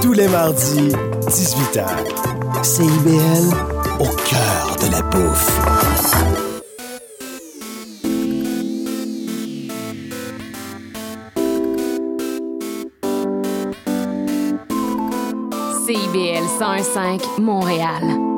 Tous les mardis, 18h. CIBL, au cœur de la bouffe. CIBL 105 Montréal.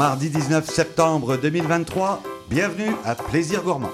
Mardi 19 septembre 2023, bienvenue à Plaisir Gourmand.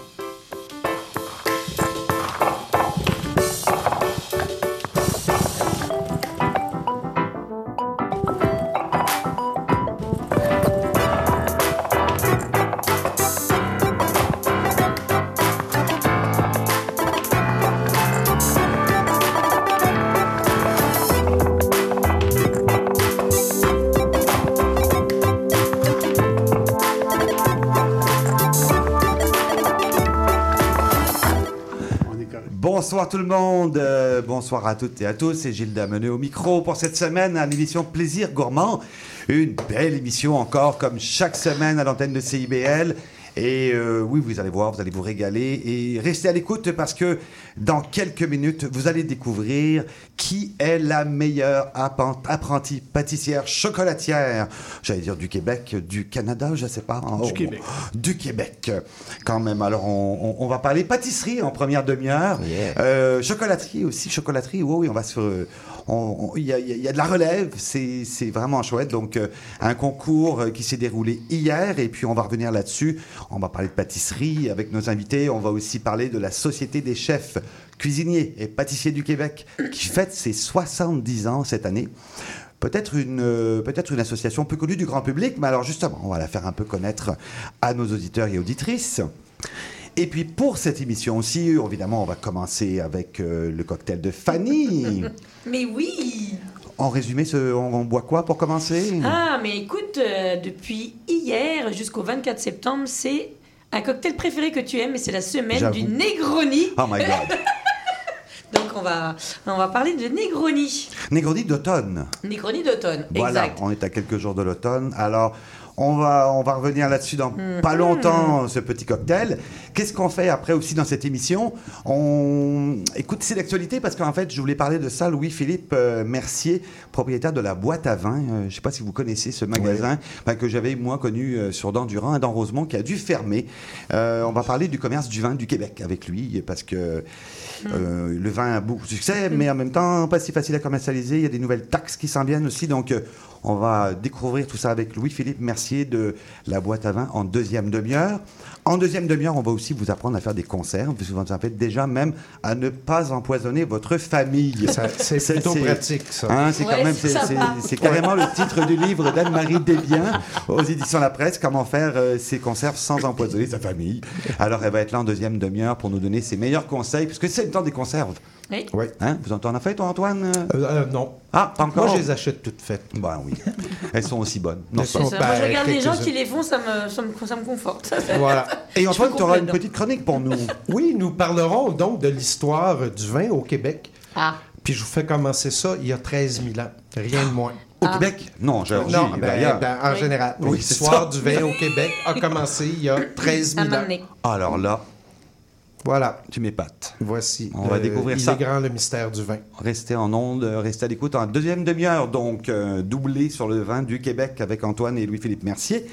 Bonsoir tout le monde, euh, bonsoir à toutes et à tous, c'est Gilles Dameneux au micro pour cette semaine à l'émission Plaisir Gourmand. Une belle émission encore comme chaque semaine à l'antenne de CIBL. Et euh, oui, vous allez voir, vous allez vous régaler et restez à l'écoute parce que dans quelques minutes, vous allez découvrir qui est la meilleure apprentie pâtissière chocolatière, j'allais dire du Québec, du Canada, je sais pas. Du Oh, Québec. Du Québec, quand même. Alors, on, on- on va parler pâtisserie en première demi-heure. Yeah. Euh, chocolaterie aussi, chocolaterie, oui, oui, on va sur... Il y, y y a de la relève, c'est c'est vraiment chouette. Donc, euh, un concours euh, qui s'est déroulé hier, et puis on va revenir là-dessus. On va parler de pâtisserie avec nos invités. On va aussi parler de la Société des chefs cuisiniers et pâtissiers du Québec, qui fête ses 70 ans cette année. Peut-être une, euh, peut-être une association peu connue du grand public, mais alors justement, on va la faire un peu connaître à nos auditeurs et auditrices. Et puis pour cette émission aussi, évidemment, on va commencer avec euh, le cocktail de Fanny. Mais oui En résumé, ce- on, on boit quoi pour commencer? Ah, mais écoute, euh, depuis hier jusqu'au 24 septembre, c'est un cocktail préféré que tu aimes, et c'est la semaine du Negroni. Oh my God Donc on va, on va parler de Negroni. Negroni d'automne. Negroni d'automne, Voilà, exact. on est à quelques jours de l'automne. Alors, on va, on va revenir là-dessus dans Mhm. pas longtemps, ce petit cocktail. Qu'est-ce qu'on fait après aussi dans cette émission? On... Écoute, c'est l'actualité parce qu'en fait, je voulais parler de ça. Louis-Philippe euh, Mercier, propriétaire de la boîte à vin. Euh, je ne sais pas si vous connaissez ce magasin enfin, que j'avais, moi, connu euh, sur Dandurand et dans Rosemont, qui a dû fermer. Euh, on va parler du commerce du vin du Québec avec lui parce que euh, le vin a beaucoup de succès, mais en même temps, pas si facile à commercialiser. Il y a des nouvelles taxes qui s'en viennent aussi. Donc, euh, on va découvrir tout ça avec Louis-Philippe Mercier de la boîte à vin en deuxième demi-heure. En deuxième demi-heure, on va aussi vous apprendre à faire des conserves. Vous en faites déjà même à ne pas empoisonner votre famille. C'est plutôt pratique, ça. Hein, c'est Ouais, carrément le titre du livre d'Anne-Marie Desbiens aux éditions La Presse, Comment faire euh, ses conserves sans empoisonner sa famille. Alors, elle va être là en deuxième demi-heure pour nous donner ses meilleurs conseils, puisque c'est le temps des conserves. Oui. Oui. Hein? Vous en en as fait, toi, Antoine? Euh, euh, non. Ah, pas encore? Moi, je les achète toutes faites. Ben oui. Elles sont aussi bonnes. Non, pas- Ça, moi, je regarde les gens qui les font, ça me, ça me, ça me conforte. Voilà. Et Antoine, tu auras une petite chronique pour nous. Oui, nous parlerons donc de l'histoire du vin au Québec. Ah, Puis je vous fais commencer ça il y a 13 000 ans. Rien de moins. Au Québec? Non, Géorgie, non, ben, ben, ben, en Oui. général. Oui, c'est L'histoire du vin au Québec a commencé il y a 13 à 000 ans. Alors là, Voilà. tu m'épates. Voici. On va découvrir il ça. est grand le mystère du vin. Restez en onde, euh, restez à l'écoute en deuxième demi-heure, donc euh, doublé sur le vin du Québec avec Antoine et Louis-Philippe Mercier.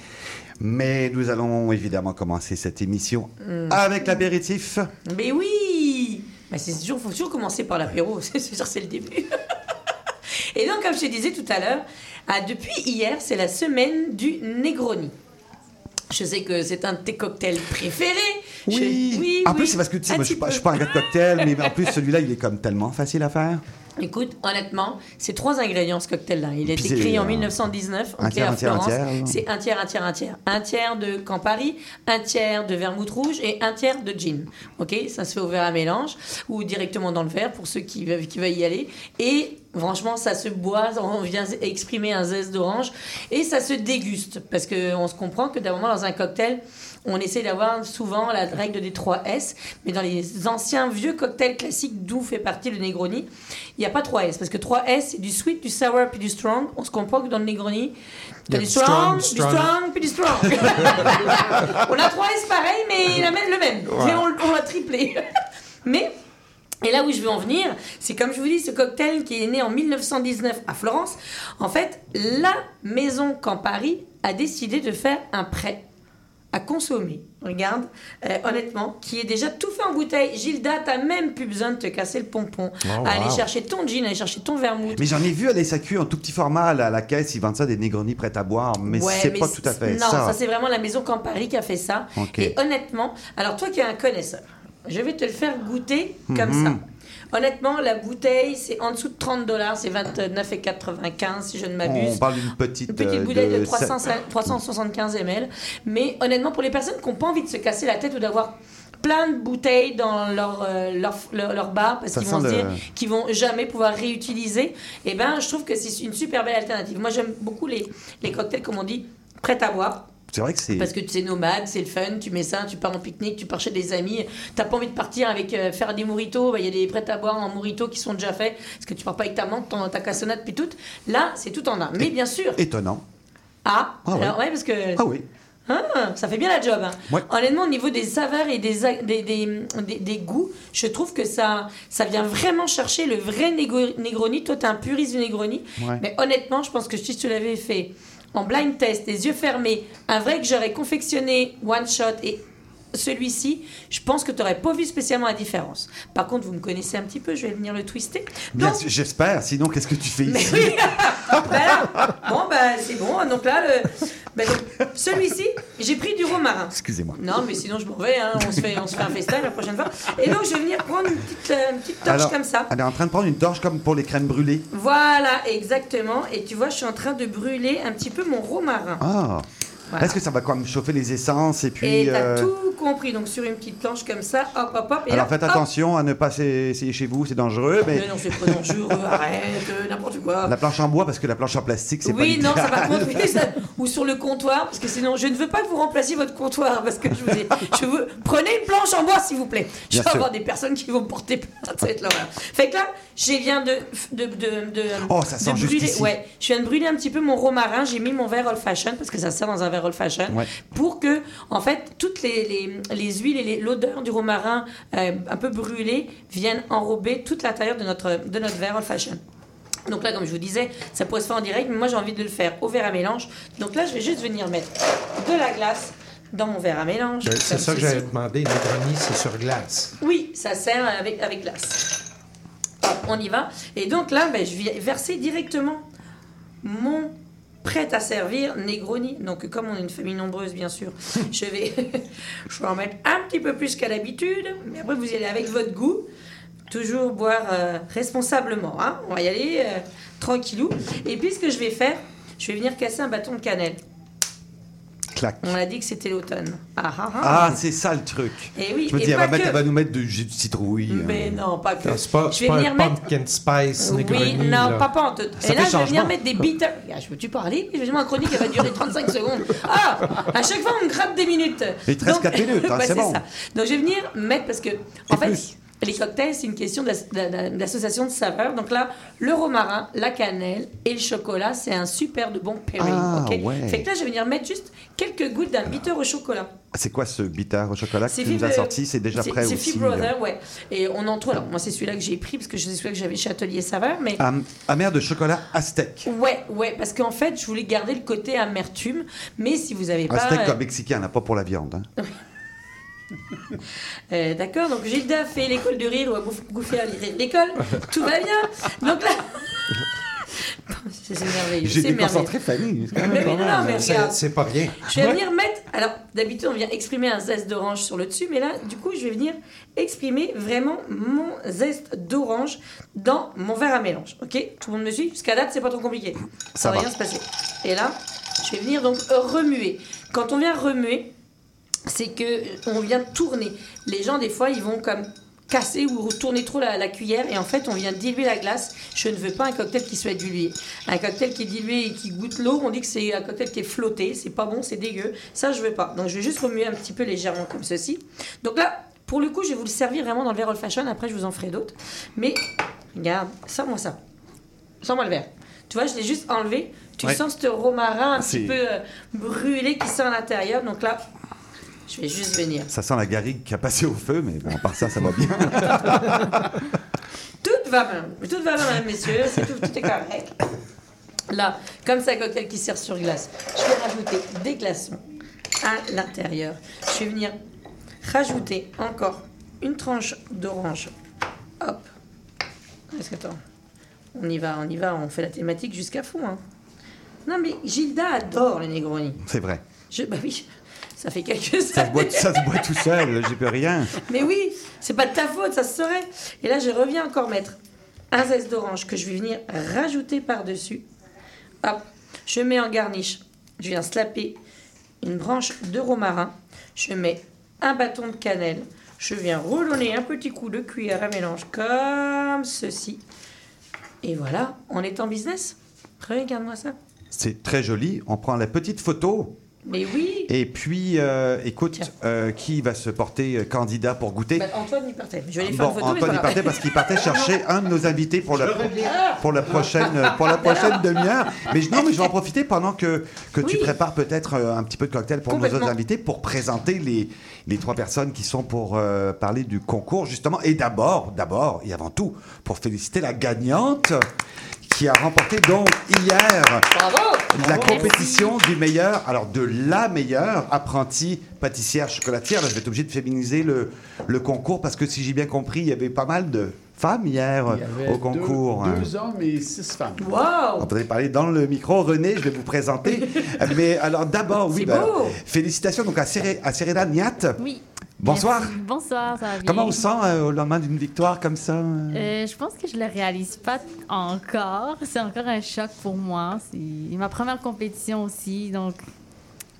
Mais nous allons évidemment commencer cette émission avec l'apéritif. Mais oui Mais c'est toujours, faut toujours commencer par l'apéro, c'est sûr, c'est le début. Et donc, comme je te disais tout à l'heure, ah, depuis hier, c'est la semaine du Negroni. Je sais que c'est un de tes cocktails préférés, Oui. oui, en oui, plus, c'est parce que tu sais, moi, je suis petit pas, peu. je suis pas un gars de cocktail, mais en plus, celui-là, il est comme tellement facile à faire. Écoute, honnêtement, c'est trois ingrédients ce cocktail-là. Il a été créé en euh, 1919 un ok, tiers, à un tiers, un Florence. C'est un tiers, un tiers, un tiers. Un tiers de Campari, un tiers de vermouth rouge et un tiers de gin. Ok, ça se fait au verre à mélange ou directement dans le verre pour ceux qui veulent, qui veulent y aller. Et franchement, ça se boit, on vient exprimer un zeste d'orange et ça se déguste parce qu'on se comprend que d'un moment dans un cocktail, on essaie d'avoir souvent la règle des 3 S, mais dans les anciens vieux cocktails classiques d'où fait partie le Negroni, il n'y a pas 3 S, parce que 3 S, c'est du sweet, du sour puis du strong. On se comprend que dans le Negroni, Il y a du strong, strong, du strong. puis du strong. on a 3 S pareil, mais la même, le même. On, on l'a triplé. mais et là où je veux en venir, c'est comme je vous dis, ce cocktail qui est né en 1919 à Florence, en fait, la maison Campari a décidé de faire un prêt à consommer. Regarde, euh, honnêtement, qui est déjà tout fait en bouteille. Gilda, t'as même plus besoin de te casser le pompon. Oh, aller wow. chercher ton gin, aller chercher ton vermouth. Mais j'en ai vu à l'SAQ en tout petit format à la, à la caisse, ils vendent ça des Negronis prêts à boire, mais Ouais, c'est pas tout à fait non, ça. ça, c'est vraiment la maison Campari qui a fait ça. Et honnêtement, alors toi qui es un connaisseur, je vais te le faire goûter comme Mhm. ça. Honnêtement, la bouteille, c'est en dessous de 30 dollars, c'est 29,95 si je ne m'abuse. On parle d'une petite, Une petite euh, bouteille de, de 300 375 ml. Mais honnêtement, pour les personnes qui n'ont pas envie de se casser la tête ou d'avoir plein de bouteilles dans leur, euh, leur, leur, leur bar parce qu'ils vont le- dire qu'ils vont jamais pouvoir réutiliser, et ben je trouve que c'est une super belle alternative. Moi, j'aime beaucoup les, les cocktails, comme on dit, prêts à boire. C'est vrai que c'est. Parce que c'est nomade, c'est le fun, tu mets ça, tu pars en pique-nique, tu pars chez des amis, t'as pas envie de partir avec euh, faire des moritos, bah, il y a des prêts à boire en morito qui sont déjà faits, parce que tu pars pas avec ta menthe, ton- ta cassonade puis tout. Là, c'est tout en un. Mais bien sûr, Étonnant. ah, Ah ouais. alors ouais, parce que Ah oui. ah, ça fait bien la job. hein. Ouais. Honnêtement, au niveau des saveurs et des, des, des, des- des goûts, je trouve que ça, ça vient vraiment chercher le vrai négo- Negroni. Toi, t'es un puriste du Negroni. Ouais. Mais honnêtement, je pense que si tu l'avais fait en blind test, les yeux fermés, un vrai que j'aurais confectionné one shot et celui-ci, je pense que tu n'aurais pas vu spécialement la différence. Par contre, vous me connaissez un petit peu, je vais venir le twister. Donc, j'espère. Sinon, qu'est-ce que tu fais mais ici oui Ben là, Bon, bah c'est bon. Donc là, le... ben celui-ci, j'ai pris du romarin. Excusez-moi. Non, mais sinon je m'en vais. hein. On, se fait, on se fait un FaceTime la prochaine fois. Et donc, je vais venir prendre une petite, euh, une petite torche Alors, comme ça. Elle est en train de prendre une torche comme pour les crèmes brûlées. Voilà, exactement. Et tu vois, je suis en train de brûler un petit peu mon romarin. Ah. Voilà. Est-ce que ça va comme chauffer les essences et puis. Et t'as euh, tout compris. Donc, sur une petite planche comme ça, hop, hop, hop. Et Alors là, faites hop. attention à ne pas essayer chez vous, c'est dangereux. Mais Mais non, c'est pas dangereux. Arrête, euh, n'importe quoi. la planche en bois, parce que la planche en plastique, c'est pas Oui, non, ça par contre, ou sur le comptoir, parce que sinon, je ne veux pas que vous remplaciez votre comptoir, parce que je vous ai, je veux, prenez une planche en bois, s'il vous plaît. Je vais avoir des personnes qui vont me porter plainte, ça va être l'horreur. Fait que là, je viens de, de, de, de- Oh, ça sent juste brûler, ici. ouais, je viens de brûler un petit peu mon romarin, j'ai mis mon verre old fashion, parce que ça sert dans un verre old fashion, Ouais. pour que, en fait, toutes les, les, les huiles et l'odeur du romarin euh, un peu brûlé viennent enrober toute l'intérieur de notre, de notre verre old fashion. Donc là, comme je vous disais, ça pourrait se faire en direct, mais moi j'ai envie de le faire au verre à mélange. Donc là, je vais juste venir mettre de la glace dans mon verre à mélange. Euh, C'est ça que j'avais demandé. Negroni, c'est sur glace. Oui, ça sert avec, avec glace. Hop, on y va. Et donc là, ben, je vais verser directement mon prêt à servir Negroni. Donc comme on est une famille nombreuse, bien sûr, je vais, je vais en mettre un petit peu plus qu'à l'habitude. Mais après, vous y allez avec votre goût. Toujours boire euh, responsablement. hein. On va y aller euh, tranquillou. Et puis ce que je vais faire, je vais venir casser un bâton de cannelle. On a dit que c'était l'automne. Ah ah ah. Ah, c'est ça le truc. Et oui, Je me et dis, elle va, mettre- que- elle va nous mettre du jus de citrouille. Mais euh. non, pas que. C'est pas, je vais pas venir un mettre. pumpkin spice Oui, Negroni. non, là. pas. Ça Et là, je vais venir mettre des bitters. Ah, je peux-tu parler? Je vais dire un chronique, elle va durer 35 secondes. Ah À chaque fois, on me gratte des minutes. Reste quatre minutes, hein, c'est bon. ça. Donc, je vais venir mettre, parce que, en fait, plus. Les cocktails, c'est une question d'as- d'a- d'a- d'association de saveurs. Donc là, le romarin, la cannelle et le chocolat, c'est un super de bon pairing. Ah, ouais. Fait que là, je vais venir mettre juste quelques gouttes d'un bitter au chocolat. C'est quoi ce bitter au chocolat que C'est tu nous as sorti? C'est déjà c'est- prêt C'est aussi. Fib Brother, ouais. Et on en trouve. Alors, moi, c'est celui-là que j'ai pris parce que c'est celui-là que j'avais chez Atelier Saveur. Mais Am- Amer de chocolat aztèque. Ouais, ouais, parce qu'en fait, je voulais garder le côté amertume, mais si vous avez pas. Aztèque euh, comme mexicain, là, pas pour la viande. hein. euh, D'accord, donc Gilda fait l'école de rire ou a bouff- bouffé à l'école, tout va bien. Donc là. c'est merveilleux. J'ai déconcentré Fanny. c'est pas rien. Je vais venir mettre Alors, d'habitude, on vient exprimer un zeste d'orange sur le dessus, mais là, du coup, je vais venir exprimer vraiment mon zeste d'orange dans mon verre à mélange. Ok? Tout le monde me suit? Jusqu'à date, c'est pas trop compliqué. Ça Ça va va. rien se passer. Et là, je vais venir donc remuer. Quand on vient remuer, c'est que on vient tourner. Les gens, des fois, ils vont comme casser ou tourner trop la, la cuillère et en fait on vient diluer la glace. Je ne veux pas un cocktail qui soit dilué. Un cocktail qui est dilué et qui goûte l'eau, on dit que c'est un cocktail qui est flotté, c'est pas bon, c'est dégueu. Ça je veux pas. Donc je vais juste remuer un petit peu légèrement comme ceci. Donc là, pour le coup, je vais vous le servir vraiment dans le verre old fashion, après je vous en ferai d'autres. Mais regarde, ça moi ça. Sans-moi le verre. Tu vois, je l'ai juste enlevé. Tu Ouais. sens ce romarin un petit peu euh, brûlé qui sent à l'intérieur. Donc là, je vais juste venir. Ça sent la garrigue qui a passé au feu, mais bon, à part ça, ça va bien. Tout va bien. Tout va bien, messieurs. C'est tout, tout est correct. Là, comme c'est un cocktail qui sert sur glace, je vais rajouter des glaçons à l'intérieur. Je vais venir rajouter encore une tranche d'orange. Hop. Est-ce que attends On y va, on y va, on fait la thématique jusqu'à fond. hein. Non mais Gilda adore les Negroni. C'est vrai. Je, bah oui, ça fait quelques Ça se boit, ça se boit tout seul, j'y peux rien. mais oui, c'est pas de ta faute, ça se saurait. Et là, je reviens encore mettre un zeste d'orange que je vais venir rajouter par-dessus. Hop, je mets en garniche. Je viens slapper une branche de romarin. Je mets un bâton de cannelle. Je viens roulonner un petit coup de cuillère à mélange comme ceci. Et voilà, on est en business? Regarde-moi ça. C'est très joli. On prend la petite photo. Mais oui Et puis, euh, écoute, euh, qui va se porter euh, candidat pour goûter Bah, Antoine y partait. Je vais aller faire Bon, une photo. Antoine y partait parce qu'il partait chercher un de nos invités pour la, pour la prochaine, pour la prochaine demi-heure. Mais non, mais je vais en profiter pendant que, que tu prépares peut-être euh, un petit peu de cocktail pour nos autres invités pour présenter les, les trois personnes qui sont pour euh, parler du concours, justement. Et d'abord, d'abord et avant tout, pour féliciter la gagnante qui a remporté donc hier Bravo la compétition du meilleur, alors de la meilleure apprentie pâtissière chocolatière. Là, je vais être obligé de féminiser le, le concours parce que si j'ai bien compris, il y avait pas mal de femmes hier au concours. Deux, deux hommes et six femmes. Waouh On pourrait parler dans le micro. René, je vais vous présenter. Mais alors d'abord, oui, C'est beau. félicitations donc à, Séré- à Serena Niat. Oui. Bonsoir. Merci. Bonsoir, ça va bien? Comment on se sent euh, au lendemain d'une victoire comme ça? Euh? Je pense que je le réalise pas encore. C'est encore un choc pour moi. C'est ma première compétition aussi, donc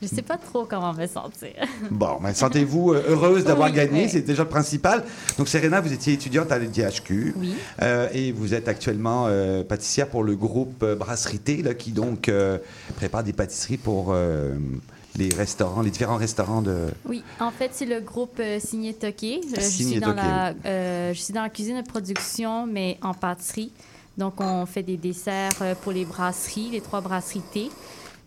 je sais pas trop comment me sentir. Bon, ben, sentez-vous euh, heureuse d'avoir Oui, gagné, oui. c'est déjà le principal. Donc, Serena, vous étiez étudiante à l'IDHQ Oui. euh, et vous êtes actuellement euh, pâtissière pour le groupe Brasserie Thé, là, qui donc euh, prépare des pâtisseries pour les restaurants, les différents restaurants de. Oui, en fait, c'est le groupe euh, Signé Toqué. Euh, je, Signé suis dans Toqué, la, euh, je suis dans la cuisine de production, mais en pâtisserie. Donc, on fait des desserts euh, pour les brasseries, les trois brasseries thé,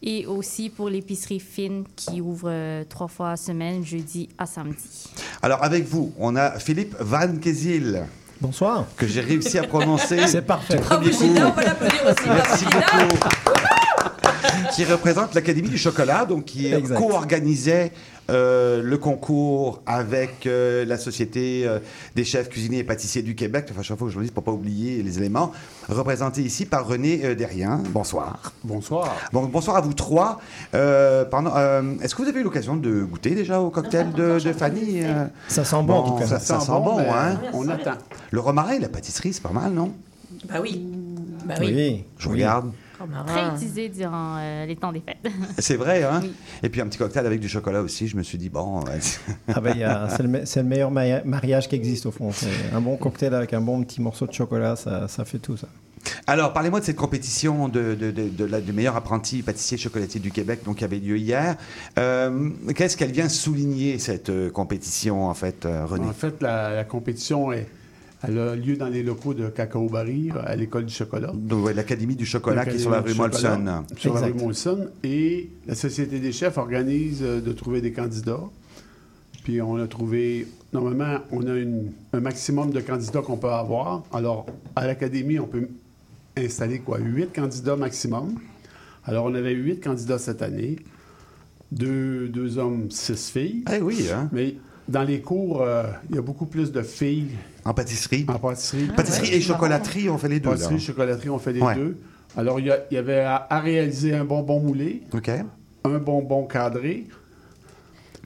et aussi pour l'épicerie fine qui ouvre euh, trois fois à semaine, jeudi à samedi. Alors, avec vous, on a Philippe Van Kézil, Bonsoir. que j'ai réussi à prononcer. C'est parfait. Bravo Premier coup. Gilda, on peut l'applaudir aussi. Merci beaucoup. qui représente l'Académie du chocolat, donc qui co-organisait euh, le concours avec euh, la Société euh, des chefs cuisiniers et pâtissiers du Québec. Enfin, chaque fois que je le dis pour pas oublier les éléments. Représenté ici par René euh, Derrien. Bonsoir. Bonsoir. Bon, bonsoir à vous trois. Euh, pardon, euh, Est-ce que vous avez eu l'occasion de goûter déjà au cocktail de, de Fanny? Ça sent bon, en tout cas. ça, ça sent bon, hein? On attend. Le romarin et la pâtisserie, c'est pas mal, non? Bah oui. Bah oui. Oui. Je oui. regarde. Romarin. Très utilisé durant euh, les temps des fêtes. C'est vrai, hein? Oui. Et puis un petit cocktail avec du chocolat aussi. Je me suis dit, bon, ouais, Ah ben, c'est le, me- c'est le meilleur maria- mariage qui existe au fond. C'est un bon cocktail avec un bon petit morceau de chocolat, ça, ça fait tout ça. Alors, parlez-moi de cette compétition de, de, de- de la- du meilleur apprenti pâtissier chocolatier du Québec, donc qui avait lieu hier. Euh, Qu'est-ce qu'elle vient souligner, cette euh, compétition, en fait, euh, René? En fait, la, la compétition est, elle a lieu dans les locaux de Cacao Barry, à l'école du chocolat. Donc, ouais, L'Académie du chocolat qui est sur la rue Molson. Sur la rue. Molson. Et la Société des chefs organise euh, de trouver des candidats. Puis on a trouvé, normalement, on a une- un maximum de candidats qu'on peut avoir. Alors, à l'Académie, on peut installer quoi? Huit candidats maximum. Alors, on avait huit candidats cette année. Deux, deux hommes, six filles. Eh oui, hein? Mais dans les cours, euh, il y a beaucoup plus de filles En pâtisserie. en pâtisserie. Pâtisserie et chocolaterie, on fait les deux. là. Pâtisserie, chocolaterie, on fait les Ouais. deux. Alors, il y, avait à, à réaliser un bonbon moulé, OK. un bonbon cadré,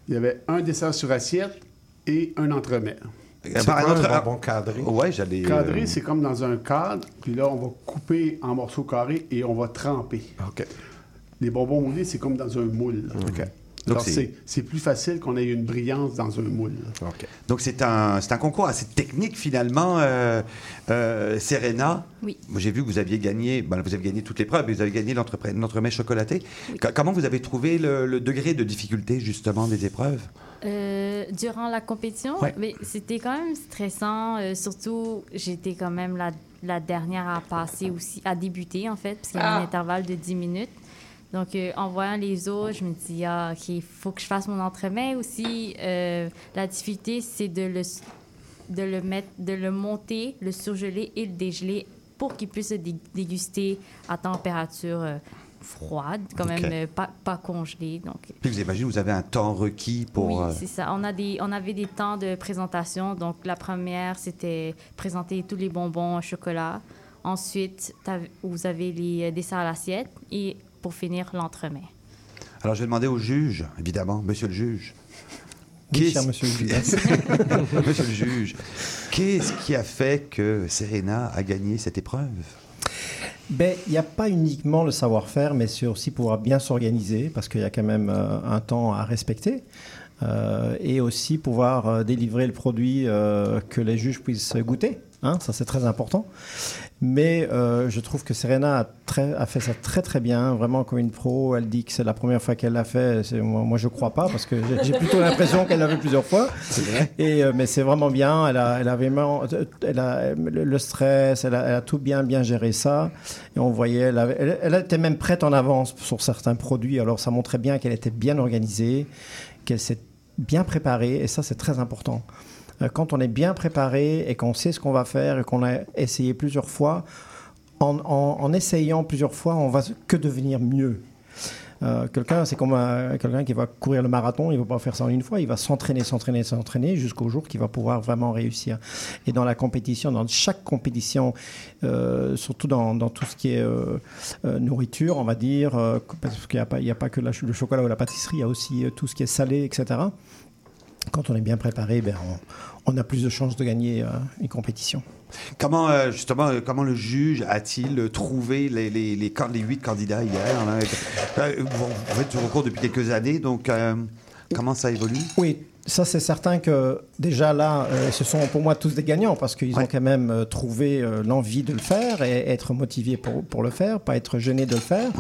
Il y avait un dessert sur assiette et un entremets. C'est quoi un bonbon cadré? Ouais, j'allais. Cadré, euh, c'est comme dans un cadre, puis là, on va couper en morceaux carrés et on va tremper. OK. Les bonbons moulés, c'est comme dans un moule. OK. Donc, c'est- plus facile qu'on ait une brillance dans un moule. Donc c'est un, c'est un concours assez technique finalement, euh, euh, Serena. Oui. Moi j'ai vu que vous aviez gagné, ben, vous avez gagné toutes les preuves, mais vous avez gagné l'entrepre- l'entremets chocolaté. Co- comment vous avez trouvé le, le degré de difficulté justement des épreuves? Euh, durant la compétition, Ouais. mais c'était quand même stressant. euh, surtout, j'étais quand même la, la dernière à passer aussi, à débuter en fait, parce qu'il y avait un Ah. intervalle de 10 minutes. Donc, euh, en voyant les autres, je me dis, ah, OK, il faut que je fasse mon entremets aussi. euh, la difficulté, c'est de le, de le mettre, de le monter, le surgeler et le dégeler pour qu'il puisse se dé- déguster à température euh, froide, quand même pas, pas congelée. Donc, Puis vous imaginez, vous avez un temps requis pour. oui, c'est ça. On, a des, on avait des temps de présentation. Donc, la première, c'était présenter tous les bonbons au chocolat. Ensuite, vous avez les desserts à l'assiette. Et pour finir, l'entremet. Alors je vais demander au juge, évidemment, monsieur le juge. Oui, Qu'est-ce- cher monsieur le juge. Monsieur le juge, qu'est-ce qui a fait que Serena a gagné cette épreuve? Ben, il n'y a pas uniquement le savoir-faire, mais c'est aussi pouvoir bien s'organiser, parce qu'il y a quand même euh, un temps à respecter, euh, et aussi pouvoir euh, délivrer le produit euh, que les juges puissent goûter. Hein, ça, c'est très important. Mais euh, je trouve que Serena a, très, a fait ça très très bien, vraiment comme une pro. Elle dit que c'est la première fois qu'elle l'a fait. Moi, moi, je crois pas, parce que j'ai- plutôt l'impression qu'elle l'a fait plusieurs fois. Et, euh, mais c'est vraiment bien. Elle a, elle a vraiment elle a, le, stress, elle a, elle a tout bien, bien géré ça. Et on voyait, elle, avait- elle- elle était même prête en avance sur certains produits. Alors ça montrait bien qu'elle était bien organisée, qu'elle s'est bien préparée. Et ça, c'est très important. Euh, Quand on est bien préparé et qu'on sait ce qu'on va faire et qu'on a essayé plusieurs fois, en, essayant plusieurs fois, on va que devenir mieux. Euh, quelqu'un, c'est comme un- quelqu'un qui va courir le marathon, il ne va pas faire ça en une fois, il va s'entraîner, s'entraîner, s'entraîner jusqu'au jour qu'il va pouvoir vraiment réussir. Et dans la compétition, dans chaque compétition, euh, surtout dans, tout ce qui est euh, euh, nourriture, on va dire, euh, parce qu'il n'y a, pas- que le chocolat ou la pâtisserie, il y a aussi euh, tout ce qui est salé, etc. Quand on est bien préparé, ben, on, on a plus de chances de gagner euh, une compétition. Comment, euh, justement, euh, comment le juge a-t-il trouvé les, les, les, can- les huit candidats hier là? Vous, faites du recours depuis quelques années, donc comment ça évolue? Oui, ça c'est certain que déjà là, euh, ce sont pour moi tous des gagnants parce qu'ils ont quand même euh, trouvé euh, l'envie de le faire et être motivés pour, pour le faire, pas être gênés de le faire.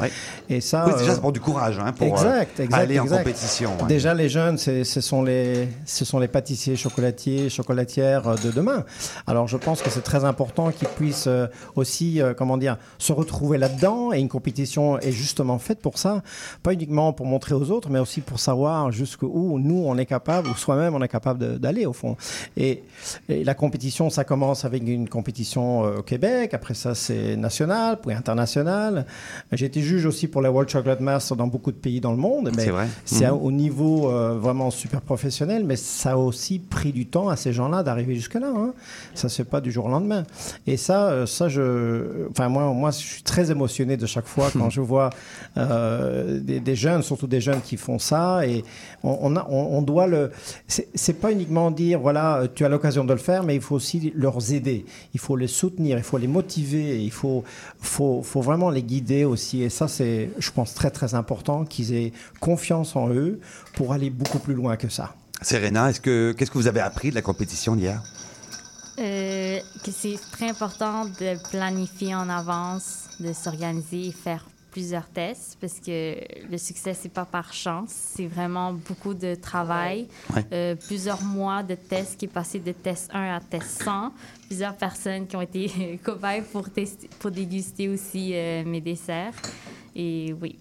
Et ça, Oui, déjà, ça prend du courage hein, pour exact, exact, aller en compétition. ouais. Déjà, les jeunes, ce sont les, ce sont les pâtissiers, chocolatiers, chocolatières de demain. Alors, je pense que c'est très important qu'ils puissent aussi, comment dire, se retrouver là-dedans. Et une compétition est justement faite pour ça, pas uniquement pour montrer aux autres, mais aussi pour savoir jusqu'où nous on est capable, ou soi-même on est capable d'aller au fond. Et, et la compétition, ça commence avec une compétition euh, au Québec. Après ça, c'est national, puis international. J'ai été juge aussi pour la World Chocolate Master dans beaucoup de pays dans le monde. mais C'est Mhm. au niveau euh, vraiment super professionnel, mais ça a aussi pris du temps à ces gens-là d'arriver jusque-là. Hein. Ça se fait pas du jour au lendemain. Et ça, euh, ça je, enfin moi, moi, je suis très émotionné de chaque fois quand je vois euh, des, des jeunes, surtout des jeunes qui font ça. Et on, on, a- on- on doit le. C'est pas uniquement dire voilà, euh, tu as l'occasion de le faire, mais il faut aussi leur aider. Il faut les soutenir, il faut les motiver, il faut, faut, faut vraiment les guider aussi. Et ça, c'est, je pense, très très important qu'ils aient confiance en eux pour aller beaucoup plus loin que ça. Serena, est-ce que qu'est-ce que vous avez appris de la compétition d'hier? Euh, que c'est très important de planifier en avance, de s'organiser et faire plusieurs tests parce que le succès, c'est pas par chance. C'est vraiment beaucoup de travail. Ouais. Euh, plusieurs mois de tests qui est passé de test 1 à test 100. Plusieurs personnes qui ont été cobayes pour, tester, pour déguster aussi euh, mes desserts. Et oui,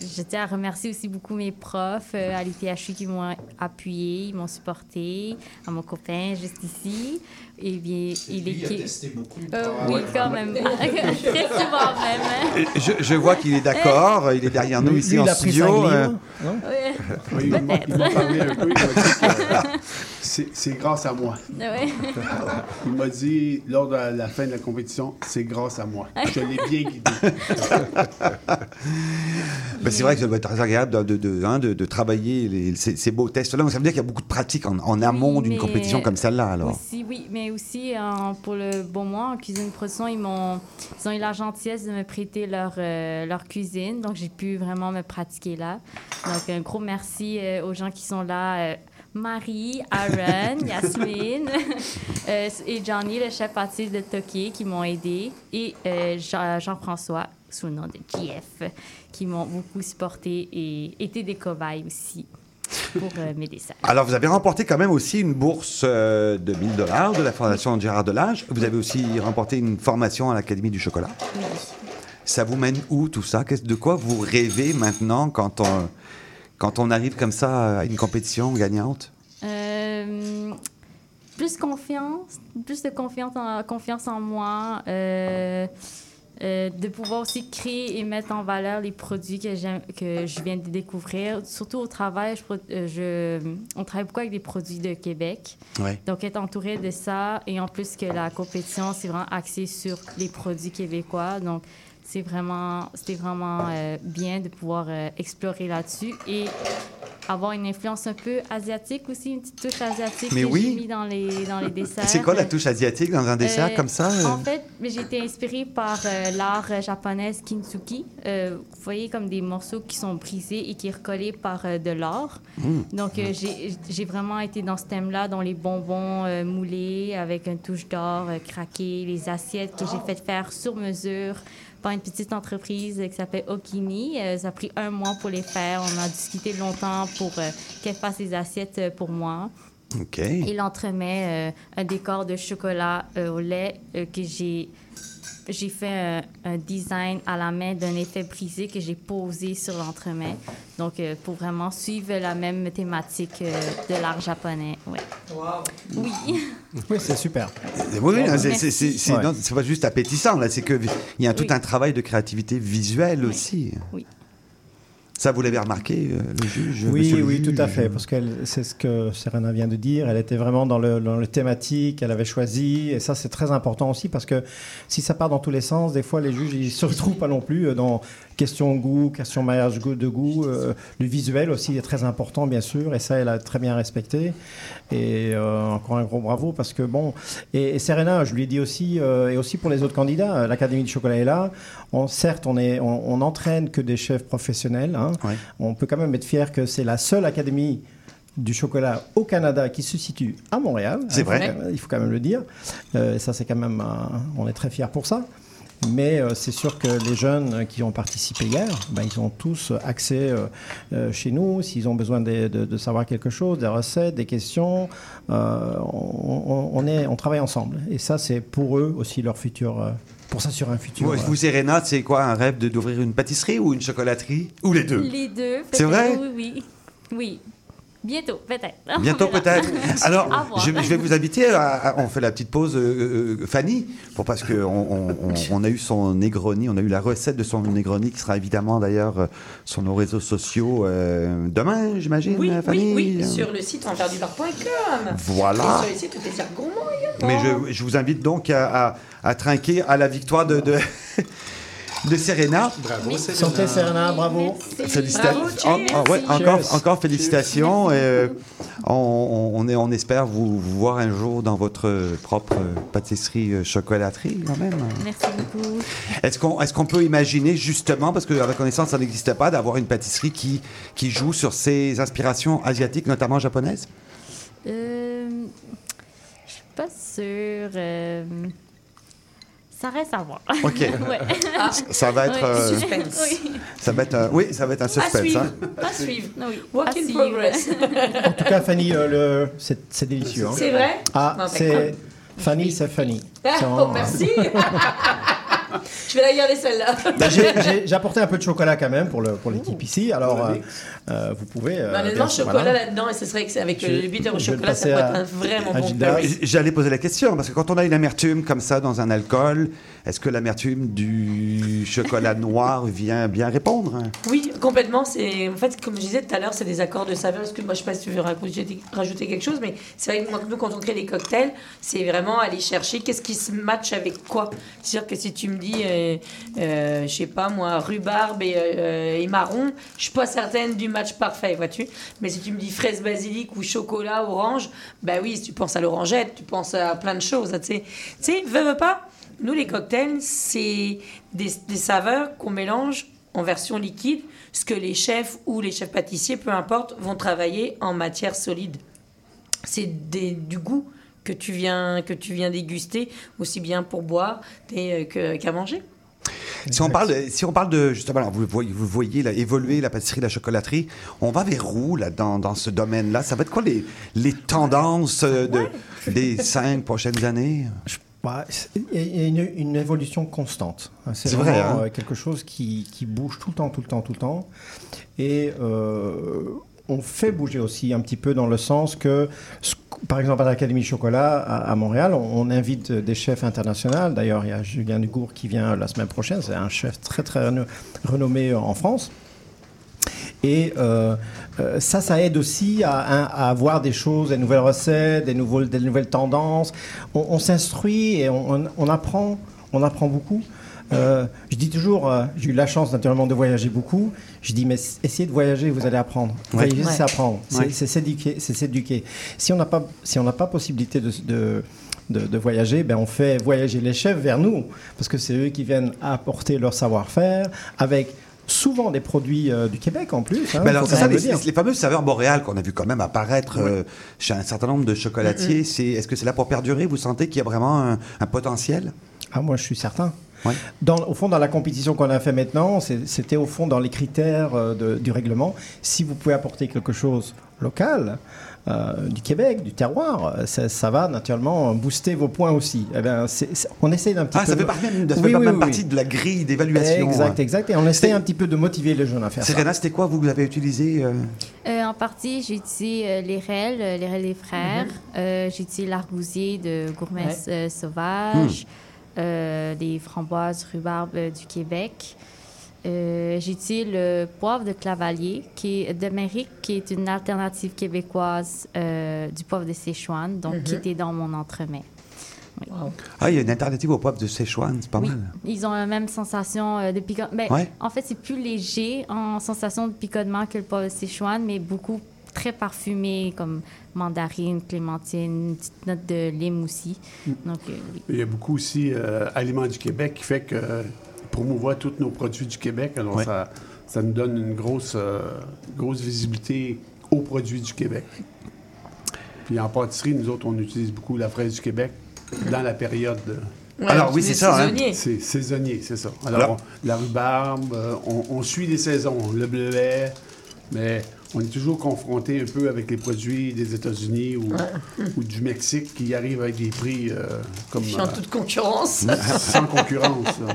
je tiens à remercier aussi beaucoup mes profs euh, à l'ITHU qui m'ont appuyé, ils m'ont supporté, à mon copain juste ici. Et bien, il Lui, il a est... testé beaucoup. Euh, Ah, oui, ouais. quand même. Très souvent même. hein. Je, je vois qu'il est d'accord, il est derrière nous Lui, ici lui, en il studio. euh, non. Oui, il m'a il m'a parlé un peu. Il m'a dit que c'est grâce à moi. Ouais. Il m'a dit, lors de la, fin de la compétition, c'est grâce à moi. Je l'ai bien guidé. Ben, c'est vrai que ça doit être très agréable de, de, de, hein, de- de travailler les- ces, ces beaux tests-là. Ça veut dire qu'il y a beaucoup de pratique en, en amont Oui, d'une compétition comme celle-là, alors. Aussi, oui, mais aussi euh, pour le bon mois en cuisine production, ils m'ont ils ont eu la gentillesse de me prêter leur, euh, leur cuisine, donc j'ai pu vraiment me pratiquer là. Donc un gros merci euh, aux gens qui sont là. Marie, Aaron, Yasmine et Johnny, le chef pâtissier de Toki, qui m'ont aidé, et Jean- Jean-François, sous le nom de JF, qui m'ont beaucoup supporté et été des cobayes aussi pour euh, mes desserts. Alors, vous avez remporté quand même aussi une bourse euh, de 1000 dollars de la Fondation Gérard Delage. Vous avez aussi remporté une formation à l'Académie du chocolat. Oui. Ça vous mène où tout ça? De quoi vous rêvez maintenant quand on, quand on arrive comme ça à une compétition gagnante? Euh, plus confiance, plus de confiance en, confiance en moi, euh, euh, de pouvoir aussi créer et mettre en valeur les produits que, que je viens de découvrir. Surtout au travail, je, euh, je- on travaille beaucoup avec des produits de Québec. Ouais. Donc, être entouré de ça, et en plus que la compétition, c'est vraiment axé sur les produits québécois. Donc, c'est vraiment, c'était vraiment euh, bien de pouvoir euh, explorer là-dessus et avoir une influence un peu asiatique aussi, une petite touche asiatique Mais que oui. j'ai mis dans les, dans les desserts. C'est quoi la touche asiatique dans un dessert Euh, comme ça euh? En fait, j'ai été inspirée par euh, l'art japonais kintsugi. Euh, vous voyez comme des morceaux qui sont brisés et qui est recollé par de l'or. Mm. Donc, j'ai j'ai vraiment été dans ce thème-là, dans les bonbons moulés avec une touche d'or craquée, les assiettes que j'ai fait faire sur mesure par une petite entreprise qui s'appelle Okini. Euh, ça a pris un mois pour les faire. On a discuté longtemps pour euh, qu'elle fasse les assiettes euh, pour moi. OK. Et l'entremet, euh, un décor de chocolat euh, au lait euh, que j'ai j'ai fait un, un design à la main d'un effet brisé que j'ai posé sur l'entremet. Donc, euh, pour vraiment suivre la même thématique euh, de l'art japonais. Ouais. Oui. Oui, c'est super. Oui, oui, c'est- Merci. c'est c'est- c'est- Ouais. non, c'est pas juste appétissant, là, c'est qu'il y a tout Oui. un travail de créativité visuelle aussi. Oui. Ça, vous l'avez remarqué, euh, le juge Oui, le oui, tout à fait, parce que c'est ce que Serena vient de dire. Elle était vraiment dans le, dans le thématique, elle avait choisi, et ça c'est très important aussi parce que si ça part dans tous les sens, des fois les juges ils se retrouvent pas non plus euh, dans question goût, question mariage goût- de goût. euh, le visuel aussi est très important bien sûr, et ça elle a très bien respecté. Et euh, encore un gros bravo parce que bon, et, et Serena, je lui ai dit aussi, euh, et aussi pour les autres candidats, l'Académie du chocolat est là. On, certes, on est, on, on entraîne que des chefs professionnels. hein. Ouais. On peut quand même être fier que c'est la seule académie du chocolat au Canada qui se situe à Montréal. C'est vrai. Il faut quand même le dire. Euh, ça, c'est quand même, un- on est très fiers pour ça. Mais euh, c'est sûr que les jeunes qui ont participé hier, ben, ils ont tous accès euh, euh, chez nous. S'ils ont besoin de, de- de savoir quelque chose, des recettes, des questions, euh, on, est, on travaille ensemble. Et ça, c'est pour eux aussi leur futur, euh, pour s'assurer un futur. Vous, vous, Serena, c'est quoi un rêve de- d'ouvrir une pâtisserie ou une chocolaterie? Ou les deux? Les deux. C'est vrai? Oui, oui. Oui. Bientôt, peut-être. Bientôt On verra. peut-être. Alors, je, je vais vous inviter. À, à- on fait la petite pause, euh, euh, Fanny, pour parce que on, on- on- on a eu son Negroni, on a eu la recette de son Negroni qui sera évidemment d'ailleurs euh, sur nos réseaux sociaux euh, demain, j'imagine, Oui, Fanny? oui, oui, sur le site enverdubar.com. Voilà. Et sur le site Gourmand également. Mais je, je vous invite donc à, à- à trinquer à la victoire de, de, de Serena. Bravo, Serena. Santé Serena, bravo. Félicitations. En- en- ouais, encore, encore félicitations. et, euh, on, est, on espère vous, vous voir un jour dans votre propre pâtisserie euh, chocolaterie quand même. Merci beaucoup. Est-ce qu'on est qu'on peut imaginer justement, parce que à ma connaissance ça n'existe pas, d'avoir une pâtisserie qui, qui joue sur ses inspirations asiatiques, notamment japonaises? Euh, je suis pas sûre. euh, ça reste à voir. Ok. ouais. Ça va être, Oui. euh, Suspense. Oui. ça va être, un- oui, ça va être un À suspense. suivre. hein. À suivre. Oui. Work À in suivre. progress. En tout cas, Fanny, euh, le- c'est c'est délicieux. hein. C'est vrai Ah, Non, c'est. Fanny, c'est Fanny. C'est Oh, merci. Je vais la garder celle-là. Ben, j'ai- j'ai j'ai apporté un peu de chocolat quand même pour le- pour l'équipe ici. Alors, euh. Euh, vous pouvez. euh, Bah, chocolat voilà. là-dedans, et ce serait que avec Je- le bitter au chocolat, ça pourrait à- être un vraiment bon. J'allais poser la question, parce que quand on a une amertume comme ça dans un alcool, est-ce que l'amertume du chocolat noir vient bien répondre? Hein? Oui, complètement. C'est en fait, comme je disais tout à l'heure, c'est des accords de saveur. Parce que moi, je sais pas si tu veux rajouter, rajouter quelque chose, mais c'est vrai que moi, nous, quand on crée des cocktails, c'est vraiment aller chercher qu'est-ce qui se match avec quoi. C'est sûr que si tu me dis, euh, euh, je sais pas moi, rhubarbe et, euh, et marron, je suis pas certaine du match parfait, vois-tu. Mais si tu me dis fraise basilic ou chocolat orange, bah oui, si tu penses à l'orangette, tu penses à plein de choses. Tu sais, tu sais, veux, pas. Nous, les cocktails, c'est des, saveurs qu'on mélange en version liquide, ce que les chefs ou les chefs pâtissiers, peu importe, vont travailler en matière solide. C'est du goût que tu viens que tu viens déguster aussi bien pour boire euh, qu'à manger. Si on parle, si on parle de justement, alors, vous voyez, vous le voyez là, évoluer la pâtisserie, la chocolaterie, on va vers où là dans, dans ce domaine-là? Ça va être quoi les, les tendances euh, de, des cinq prochaines années? Bah, Il y a une, une évolution constante. C'est C'est vrai, hein. euh, quelque chose qui, qui bouge tout le temps, tout le temps, tout le temps. Et euh, on fait bouger aussi un petit peu dans le sens que, par exemple, à l'Académie Chocolat à, Montréal, on, invite des chefs internationaux. D'ailleurs, il y a Julien Dugour qui vient la semaine prochaine. C'est un chef très, très reno- renommé en France. Et euh, euh, ça, ça aide aussi à, à avoir des choses, des nouvelles recettes, des, nouvelles tendances. On, s'instruit et on apprend, on apprend beaucoup. Euh, je dis toujours, euh, j'ai eu la chance naturellement de voyager beaucoup. Je dis, mais essayez de voyager, vous allez apprendre. Ouais. Voyager, Ouais. c'est apprendre, c'est Ouais. c'est s'éduquer. c'est s'éduquer. Si on n'a pas, si on n'a pas possibilité de, de, de- de voyager, ben on fait voyager les chefs vers nous, parce que c'est eux qui viennent apporter leur savoir-faire avec souvent des produits euh, du Québec en plus. hein, Ben alors, ça, les, les fameuses saveurs boréales qu'on a vu quand même apparaître euh, chez un certain nombre de chocolatiers. C'est, est-ce que c'est là pour perdurer? Vous sentez qu'il y a vraiment un, un potentiel? Ah, moi, je suis certain. Ouais. Dans, au fond, dans la compétition qu'on a fait maintenant, c'était au fond dans les critères euh, de- du règlement. Si vous pouvez apporter quelque chose local, euh, du Québec, du terroir, euh, ça, ça va naturellement booster vos points aussi. Eh bien, c'est- on essaie d'un petit Ah, peu. ça fait partie ça Oui, fait oui, même oui, partie oui. de la grille d'évaluation. Exact, exact. Et on essaie un petit peu de motiver les jeunes à faire ça. Serena, c'était quoi vous, vous avez utilisé euh, Euh, en partie, j'ai utilisé euh, les euh, les rêles des frères. Euh, j'ai utilisé l'argousier de Gourmet Ouais. euh, Sauvage, euh, des framboises rhubarbe euh, du Québec. Euh, j'ai utilisé le poivre de Clavalier, qui est de Méric, qui est une alternative québécoise euh, du poivre de Sichuan, donc qui Mhm. était dans mon entremets. Ah, il y a une alternative au poivre de Sichuan, c'est pas Oui, mal. ils ont la même sensation euh, de piquant. Ben, Ouais. En fait, c'est plus léger en sensation de picotement que le poivre de Sichuan, mais beaucoup très parfumé, comme mandarine, clémentine, une petite note de lime aussi. Donc, euh, oui. Il y a beaucoup aussi euh, Aliments du Québec qui fait que euh, promouvoit tous nos produits du Québec. Alors, Ouais. ça, ça nous donne une grosse, euh, grosse visibilité aux produits du Québec. Puis en pâtisserie, nous autres, on utilise beaucoup la fraise du Québec dans la période de... Ouais, Alors, oui, c'est ça, hein. C'est saisonnier, c'est ça. Alors, Alors- on- la rhubarbe, euh, on, on suit les saisons, le bleuet, mais on est toujours confronté un peu avec les produits des États-Unis ou, ou du Mexique qui arrivent avec des prix euh, comme Je suis en euh, toute concurrence. sans concurrence. là.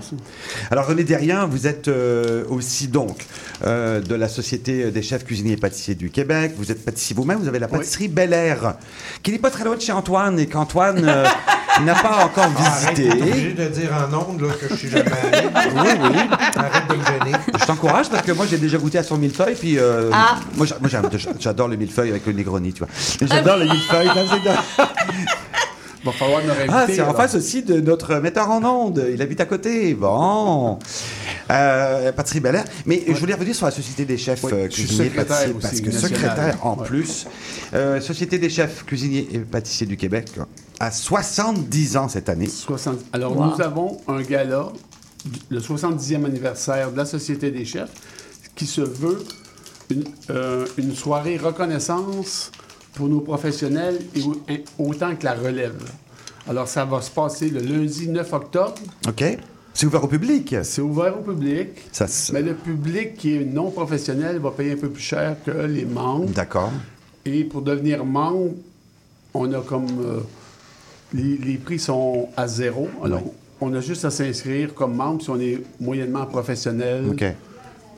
Alors René Derrien, vous êtes euh, aussi donc euh, de la Société des chefs cuisiniers et pâtissiers du Québec. Vous êtes pâtissier vous-même, vous avez la pâtisserie Bel Air, qui n'est pas très loin de chez Antoine et qu'Antoine euh, n'a pas encore Arrête, t'es visité. obligé de dire en ondes là, que je suis jamais allé. Oui, oui. Arrête de me gêner. Je t'encourage parce que moi j'ai déjà goûté à son millefeuille puis euh, Ah. moi, moi, j'adore le millefeuille avec le Negroni, tu vois. J'adore le millefeuille. réinviter. Ah, c'est en face aussi de notre metteur en onde. Il habite à côté. Bon. Euh, Patrick Belair. Mais je voulais revenir sur la Société des chefs Oui, euh, cuisiniers pâtissiers. aussi, Parce que secrétaire en Ouais. plus. Euh, Société des chefs cuisiniers et pâtissiers du Québec a 70 ans cette année. 60 Alors, Wow. nous avons un gala, le 70e anniversaire de la Société des chefs, qui se veut une, euh, une soirée reconnaissance pour nos professionnels et au- et autant que la relève. Alors, ça va se passer le lundi 9 octobre. OK? C'est ouvert au public. C'est ouvert au public. Ça se- Mais le public qui est non professionnel va payer un peu plus cher que les membres. D'accord. Et pour devenir membre, on a comme. euh, les, les prix sont à zéro. Alors, on a juste à s'inscrire comme membre si on est moyennement professionnel. OK.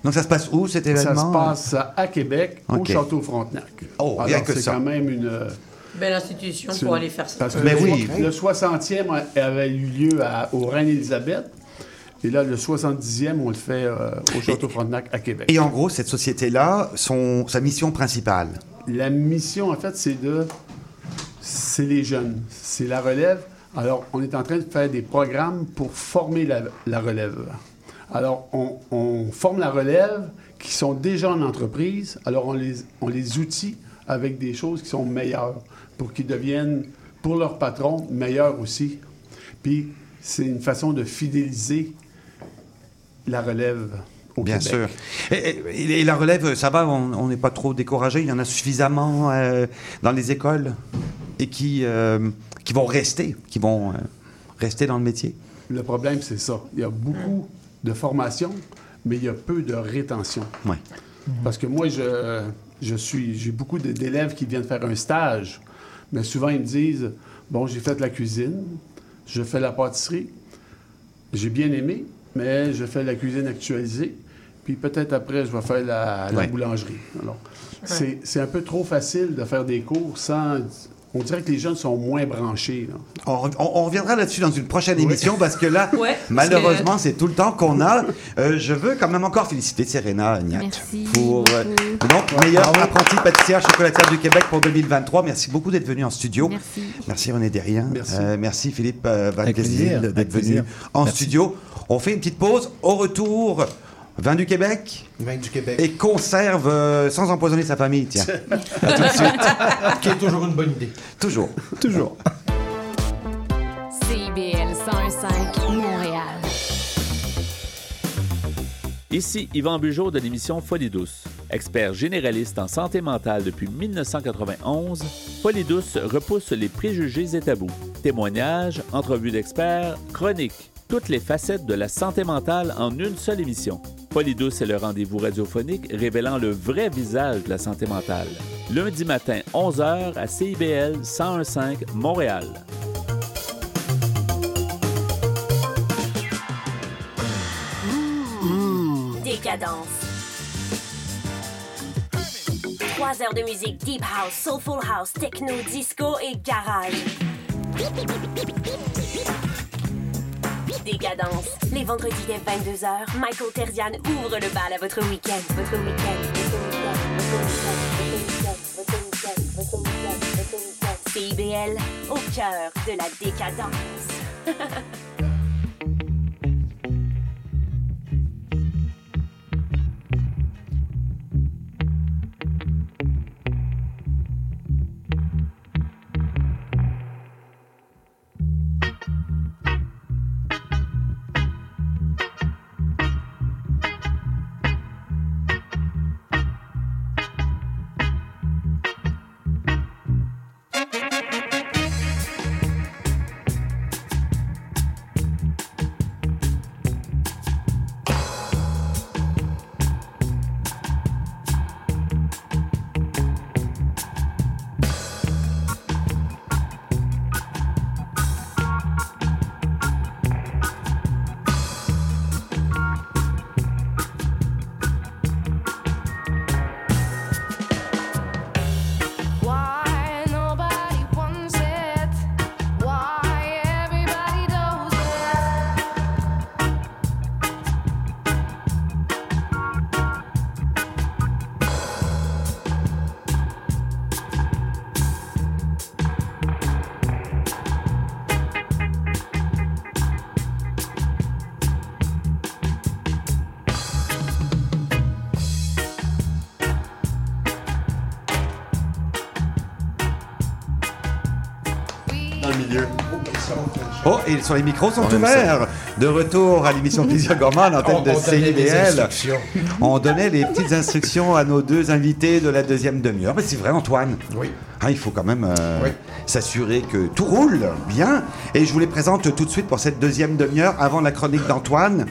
Donc, ça se passe où, cet Ça événement? se passe à Québec, au. Château Frontenac. Oh, rien Alors, que c'est ça. quand même une... Belle institution pour aller faire ça. Parce que Ben le, oui. le 60e avait eu lieu à- au Reine-Élisabeth. Et là, le 70e, on le fait euh, au Château Frontenac à Québec. Et en gros, cette société-là, son, sa mission principale? La mission, en fait, c'est de. C'est les jeunes. C'est la relève. Alors, on est en train de faire des programmes pour former la, la relève. Alors, on, on forme la relève qui sont déjà en entreprise. Alors, on les, on les outille avec des choses qui sont meilleures pour qu'ils deviennent, pour leur patron, meilleurs aussi. Puis, c'est une façon de fidéliser la relève au Bien Québec. sûr. Et, et- et la relève, ça va, on n'est pas trop découragé? Il y en a suffisamment euh, dans les écoles et qui, euh, qui vont rester, qui vont euh, rester dans le métier? Le problème, c'est ça. Il y a beaucoup de formation, mais il y a peu de rétention. Ouais. Parce que moi, je, je suis, j'ai beaucoup de- d'élèves qui viennent faire un stage, mais souvent ils me disent Bon, j'ai fait la cuisine, je fais la pâtisserie, j'ai bien aimé, mais je fais la cuisine actualisée, puis peut-être après, je vais faire la, la Ouais. boulangerie. Alors, c'est, c'est un peu trop facile de faire des cours sans. On dirait que les jeunes sont moins branchés. là. On, on- on reviendra là-dessus dans une prochaine Oui. émission parce que là, Ouais, malheureusement, c'est tout le temps qu'on a. Euh, je veux quand même encore féliciter Serena Agnat pour euh, donc, meilleure apprentie pâtissière chocolatière du Québec pour 2023. Merci beaucoup d'être venu en studio. Merci. Merci René Derrien. Merci. Euh, merci Philippe euh, d'être venu en Merci. studio. On fait une petite pause. Au retour, vin du Québec Vin du Québec. et conserve euh, sans empoisonner sa famille. Tiens, à tout de suite. Qui est toujours une bonne idée. Toujours. Toujours. CIBL 101.5 Montréal. Ici Yvan Bugeaud de l'émission Folie douce. Expert généraliste en santé mentale depuis 1991, Folie douce repousse les préjugés et tabous. Témoignages, entrevues d'experts, chroniques, toutes les facettes de la santé mentale en une seule émission. Folie douce est le rendez-vous radiophonique révélant le vrai visage de la santé mentale. Lundi matin, 11h à CIBL 1015 Montréal. Décadence. Trois heures de musique deep house, soulful house, techno, disco et garage. Décadence. Les vendredis dès 22h, Michael Terzian ouvre le bal à votre week-end. Votre week-end. CIBL, au cœur de la décadence. et sur les micros sont ouverts. De retour à l'émission Plaisir Gourmand, l'antenne On- de on donnait des CIBL. On donnait les petites instructions à nos deux invités de la deuxième demi-heure. Mais c'est vrai, Antoine. Oui. Hein, il faut quand même euh, Oui. s'assurer que tout roule bien. Et je vous les présente tout de suite pour cette deuxième demi-heure avant la chronique d'Antoine.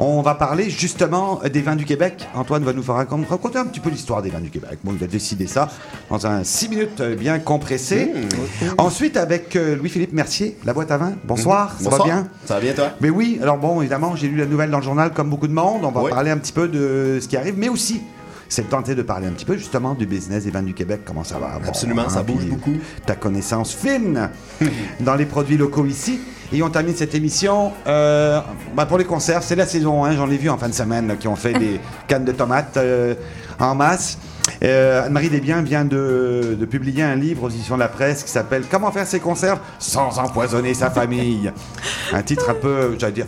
On va parler justement des vins du Québec. Antoine va nous faire racon- raconter un petit peu l'histoire des vins du Québec. Bon, il a décidé ça dans un 6 minutes euh, bien compressé. Ensuite, avec euh, Louis-Philippe Mercier, la boîte à vin. Bonsoir, ça va bien? Ça va bien, toi? Mais oui, alors bon, évidemment, j'ai lu la nouvelle dans le journal comme beaucoup de monde. On va Oui. parler un petit peu de ce qui arrive, mais aussi. C'est tenté de parler un petit peu justement du business des vins du Québec, comment ça va? Bon, Absolument, ça hein, bouge puis beaucoup. Ta connaissance fine dans les produits locaux ici. Et on termine cette émission euh, bah, pour les conserves. C'est la saison 1, j'en ai vu en fin de semaine là, qui ont fait des cannes de tomates euh, en masse. Euh, Anne-Marie Desbiens vient de, de publier un livre aux éditions de la presse qui s'appelle Comment faire ses conserves sans empoisonner sa famille. Un titre un peu, j'allais dire,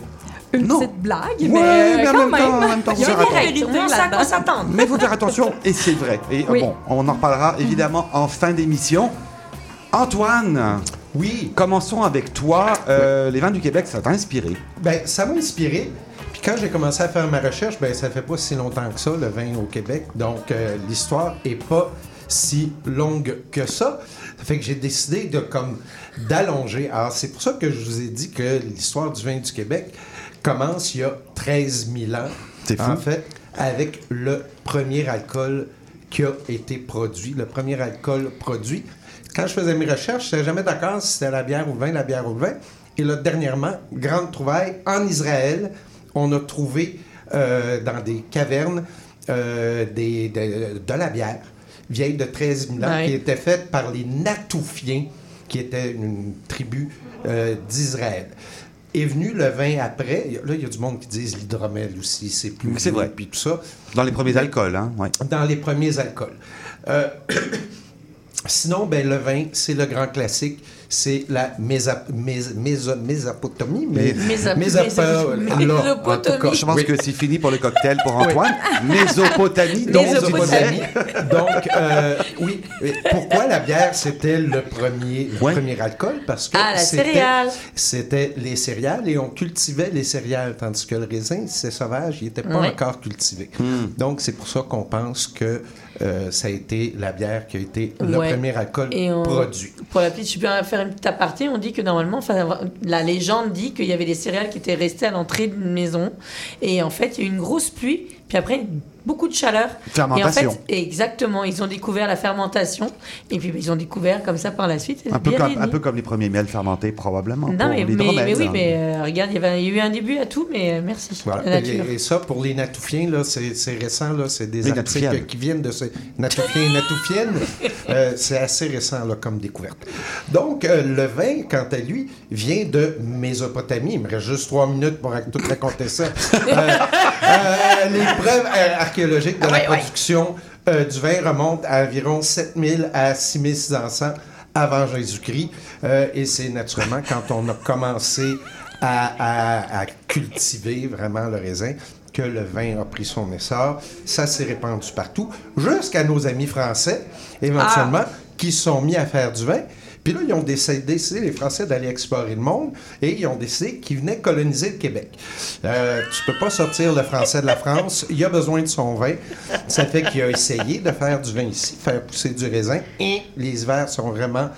Une Non. petite blague, Ouais, mais, mais en quand même temps, en même temps, il y a s'attendre. Mais il faut faire attention, et c'est vrai. Et Oui. bon, on en reparlera évidemment en fin d'émission. Antoine, Oui, commençons avec toi. Euh, Les vins du Québec, ça t'a inspiré? ben, ça m'a inspiré. Puis quand j'ai commencé à faire ma recherche, ben, ça fait pas si longtemps que ça, le vin au Québec. Donc, euh, l'histoire est pas si longue que ça. Ça fait que j'ai décidé de comme d'allonger. Alors, c'est pour ça que je vous ai dit que l'histoire du vin du Québec commence il y a 13 000 ans. C'est fou. En fait, avec le premier alcool qui a été produit, le premier alcool produit. Quand je faisais mes recherches, je n'étais jamais d'accord si c'était la bière ou le vin, la bière ou le vin. Et là, dernièrement, grande trouvaille, en Israël, on a trouvé euh, dans des cavernes euh, des, de, de la bière vieille de 13 000 ans Ouais. qui était faite par les Natoufiens, qui était une tribu euh, d'Israël. Est venu le vin après. Là, il y a du monde qui disent l'hydromel aussi, c'est plus. C'est vrai. Puis tout ça Dans les premiers alcools, hein, ouais. dans les premiers alcools. Sinon, ben, le vin, c'est le grand classique. C'est la mésa- més- méso- mésopotamie. Mais, mésopotamie. Je pense oui. que c'est fini pour le cocktail pour Antoine. Mésopotamie, donc Mésopotamie. Donc, euh, oui. Pourquoi la bière, c'était le premier, le premier alcool? Parce que Ah, c'était- les céréales et on cultivait les céréales, tandis que le raisin, c'est sauvage, il n'était pas encore cultivé. Hmm. Donc, c'est pour ça qu'on pense que euh, ça a été la bière qui a été le Ouais. premier alcool Et on- produit. Pour la petite, je peux faire une petite aparté. On dit que normalement, enfin, la légende dit qu'il y avait des céréales qui étaient restées à l'entrée d'une maison. Et en fait, il y a eu une grosse pluie. Puis après, beaucoup de chaleur. Fermentation. Et en fait, exactement, ils ont découvert la fermentation. Et puis, ils ont découvert comme ça par la suite. Un peu, comme, aidé. un peu comme les premiers miels fermentés, probablement. Non, pour mais, mais, mais oui, ça. mais euh, regarde, il y, avait, il y a eu un début à tout, mais euh, merci. Voilà. La nature. Et, et ça, pour les natoufiens, là, c'est, c'est récent, là, c'est des Les articles natoufiennes. qui viennent de ces natoufiens et natoufiennes. Euh, c'est assez récent là, comme découverte. Donc, euh, le vin, quant à lui, vient de Mésopotamie. Il me reste juste trois minutes pour tout raconter ça. Euh, euh, les preuves archéologiques de Ah la ouais, ouais. production euh, du vin remontent à environ 7000 à 6600 ans avant Jésus-Christ. Euh, et c'est naturellement quand on a commencé à, à- à cultiver vraiment le raisin que le vin a pris son essor. Ça s'est répandu partout, jusqu'à nos amis français, éventuellement, qui se sont mis à faire du vin. Puis là, ils ont décidé, décidé, les Français, d'aller explorer le monde et ils ont décidé qu'ils venaient coloniser le Québec. Euh, tu peux pas sortir le français de la France. Il a besoin de son vin. Ça fait qu'il a essayé de faire du vin ici, faire pousser du raisin. Et les hivers sont vraiment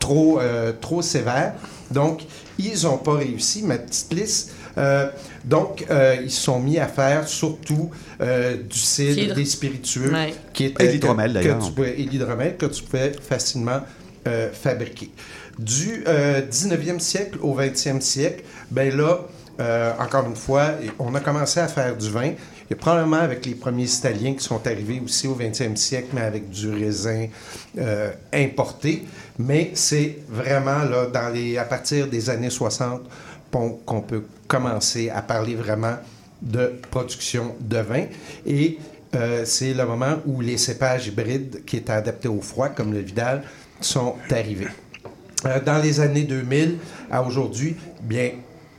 trop, euh, trop sévères. Donc, ils n'ont pas réussi. Ma petite liste. Euh, donc, euh, ils se sont mis à faire surtout euh, du cidre, Cidre. des spiritueux, Ouais. qui étaient Et l'hydromel, que- d'ailleurs. et l'hydromel que tu pouvais facilement euh. Du euh, 19e siècle au 20e siècle, ben là, euh, encore une fois, on a commencé à faire du vin. A probablement avec les premiers Italiens qui sont arrivés aussi au 20e siècle, mais avec du raisin euh, importé. Mais c'est vraiment là, dans les, à partir des années 60 qu'on peut commencer à parler vraiment de production de vin. Et c'est le moment où les cépages hybrides qui étaient adaptés au froid, comme le Vidal, sont arrivés. Euh, dans les années 2000 à aujourd'hui, bien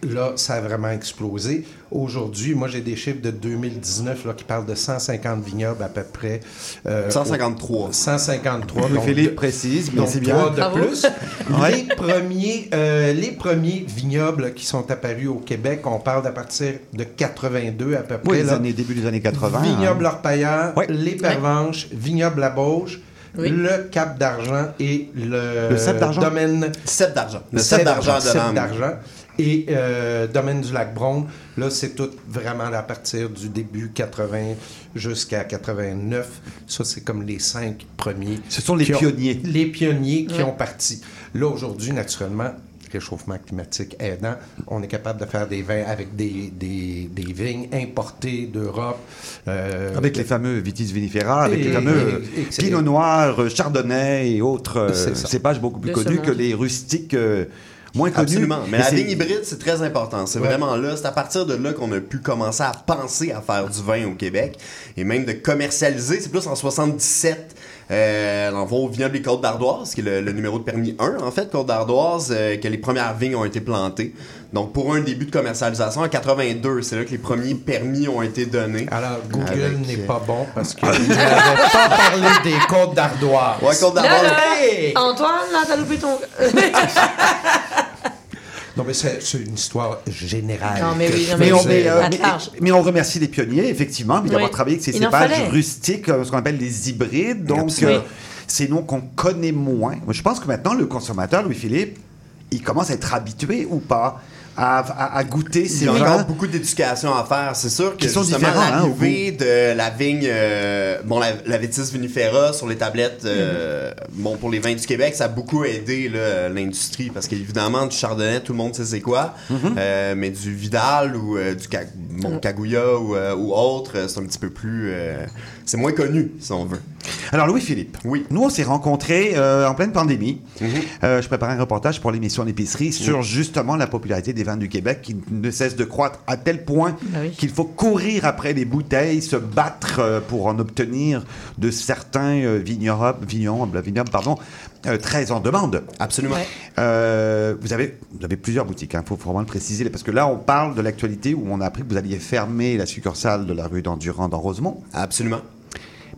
là, ça a vraiment explosé. Aujourd'hui, moi, j'ai des chiffres de 2019 là, qui parlent de 150 vignobles à peu près. euh, 153. au- 153. Oui, donc Philippe de- précise, mais c'est bien. trois de plus. Les, premiers, euh, les premiers vignobles qui sont apparus au Québec, on parle d'à partir de 82 à peu près. Oui, les là. années, début des années 80. Vignoble hein. Orpailleur, Ouais. les Pervenches, Vignoble La Bauge, Oui. le Cap d'Argent et le, Le Cep d'Argent? domaine Cep d'argent. Le Cep d'argent de d'Argent, Et euh, Domaine du Lac Brome, là, c'est tout vraiment à partir du début 80 jusqu'à 89. Ça, c'est comme les cinq premiers. Ce sont les ont- pionniers. les pionniers qui Ouais. ont parti. Là, aujourd'hui, naturellement, réchauffement climatique aidant, on est capable de faire des vins avec des, des, des vignes importées d'Europe. euh, Avec les fameux Vitis vinifera, avec Et- les fameux et- et- Pinot Noir, euh, Chardonnay et autres euh, cépages beaucoup plus connus que les rustiques euh, moins connus. Absolument. Mais la vigne hybride, c'est très important. C'est Ouais. vraiment là. C'est à partir de là qu'on a pu commencer à penser à faire du vin au Québec et même de commercialiser. C'est plus en 77. Euh, dans le fond, au vignoble des Côtes d'Ardoise, qui est le, le numéro de permis 1, en fait, Côtes d'Ardoise, euh, que les premières vignes ont été plantées. Donc, pour un début de commercialisation, en 82, c'est là que les premiers permis ont été donnés. Alors, Google Avec, n'est euh, pas bon parce qu'il n'avait pas parlé des côtes d'Ardoise. Ouais, Côtes Là, d'Ardoise. là, Hey! Antoine, là, t'as loupé ton. Non, mais c'est une histoire générale. Non, mais oui, non, Mais mais on, c'est- mais, euh, à mais- large. mais on remercie les pionniers, effectivement, d'avoir Oui. travaillé avec ces cépages rustiques, euh, ce qu'on appelle les hybrides. Donc, euh, c'est nous qu'on connaît moins. Moi, Je pense que maintenant, le consommateur, Louis-Philippe, il commence à être habitué ou pas à, à- à goûter Il ces y a vins. encore beaucoup d'éducation à faire. C'est sûr que Qui sont justement, différents, hein, l'arrivée de la vigne, euh, bon, la, la Vitis vinifera sur les tablettes, euh, bon, pour les vins du Québec, ça a beaucoup aidé l'industrie parce qu'évidemment, du chardonnay, tout le monde sait c'est quoi, Euh, mais du Vidal ou euh, du Ca- bon, Kaguya ou, euh, ou autre, euh, c'est un petit peu plus, euh, c'est moins connu, si on veut. Alors, Louis-Philippe, Oui. nous, on s'est rencontrés euh, en pleine pandémie. Mhm. Euh, je préparais un reportage pour l'émission L'épicerie sur justement la popularité des vins du Québec qui ne cesse de croître à tel point Bah oui. qu'il faut courir après les bouteilles, se battre euh, pour en obtenir de certains euh, vignerons, vignerons, vignobles, pardon, euh, très en demande. Absolument. Ouais. Euh, vous, avez, vous avez plusieurs boutiques, il faut vraiment le préciser, parce que là, on parle de l'actualité où on a appris que vous alliez fermer la succursale de la rue d'Endurand dans Rosemont, Absolument.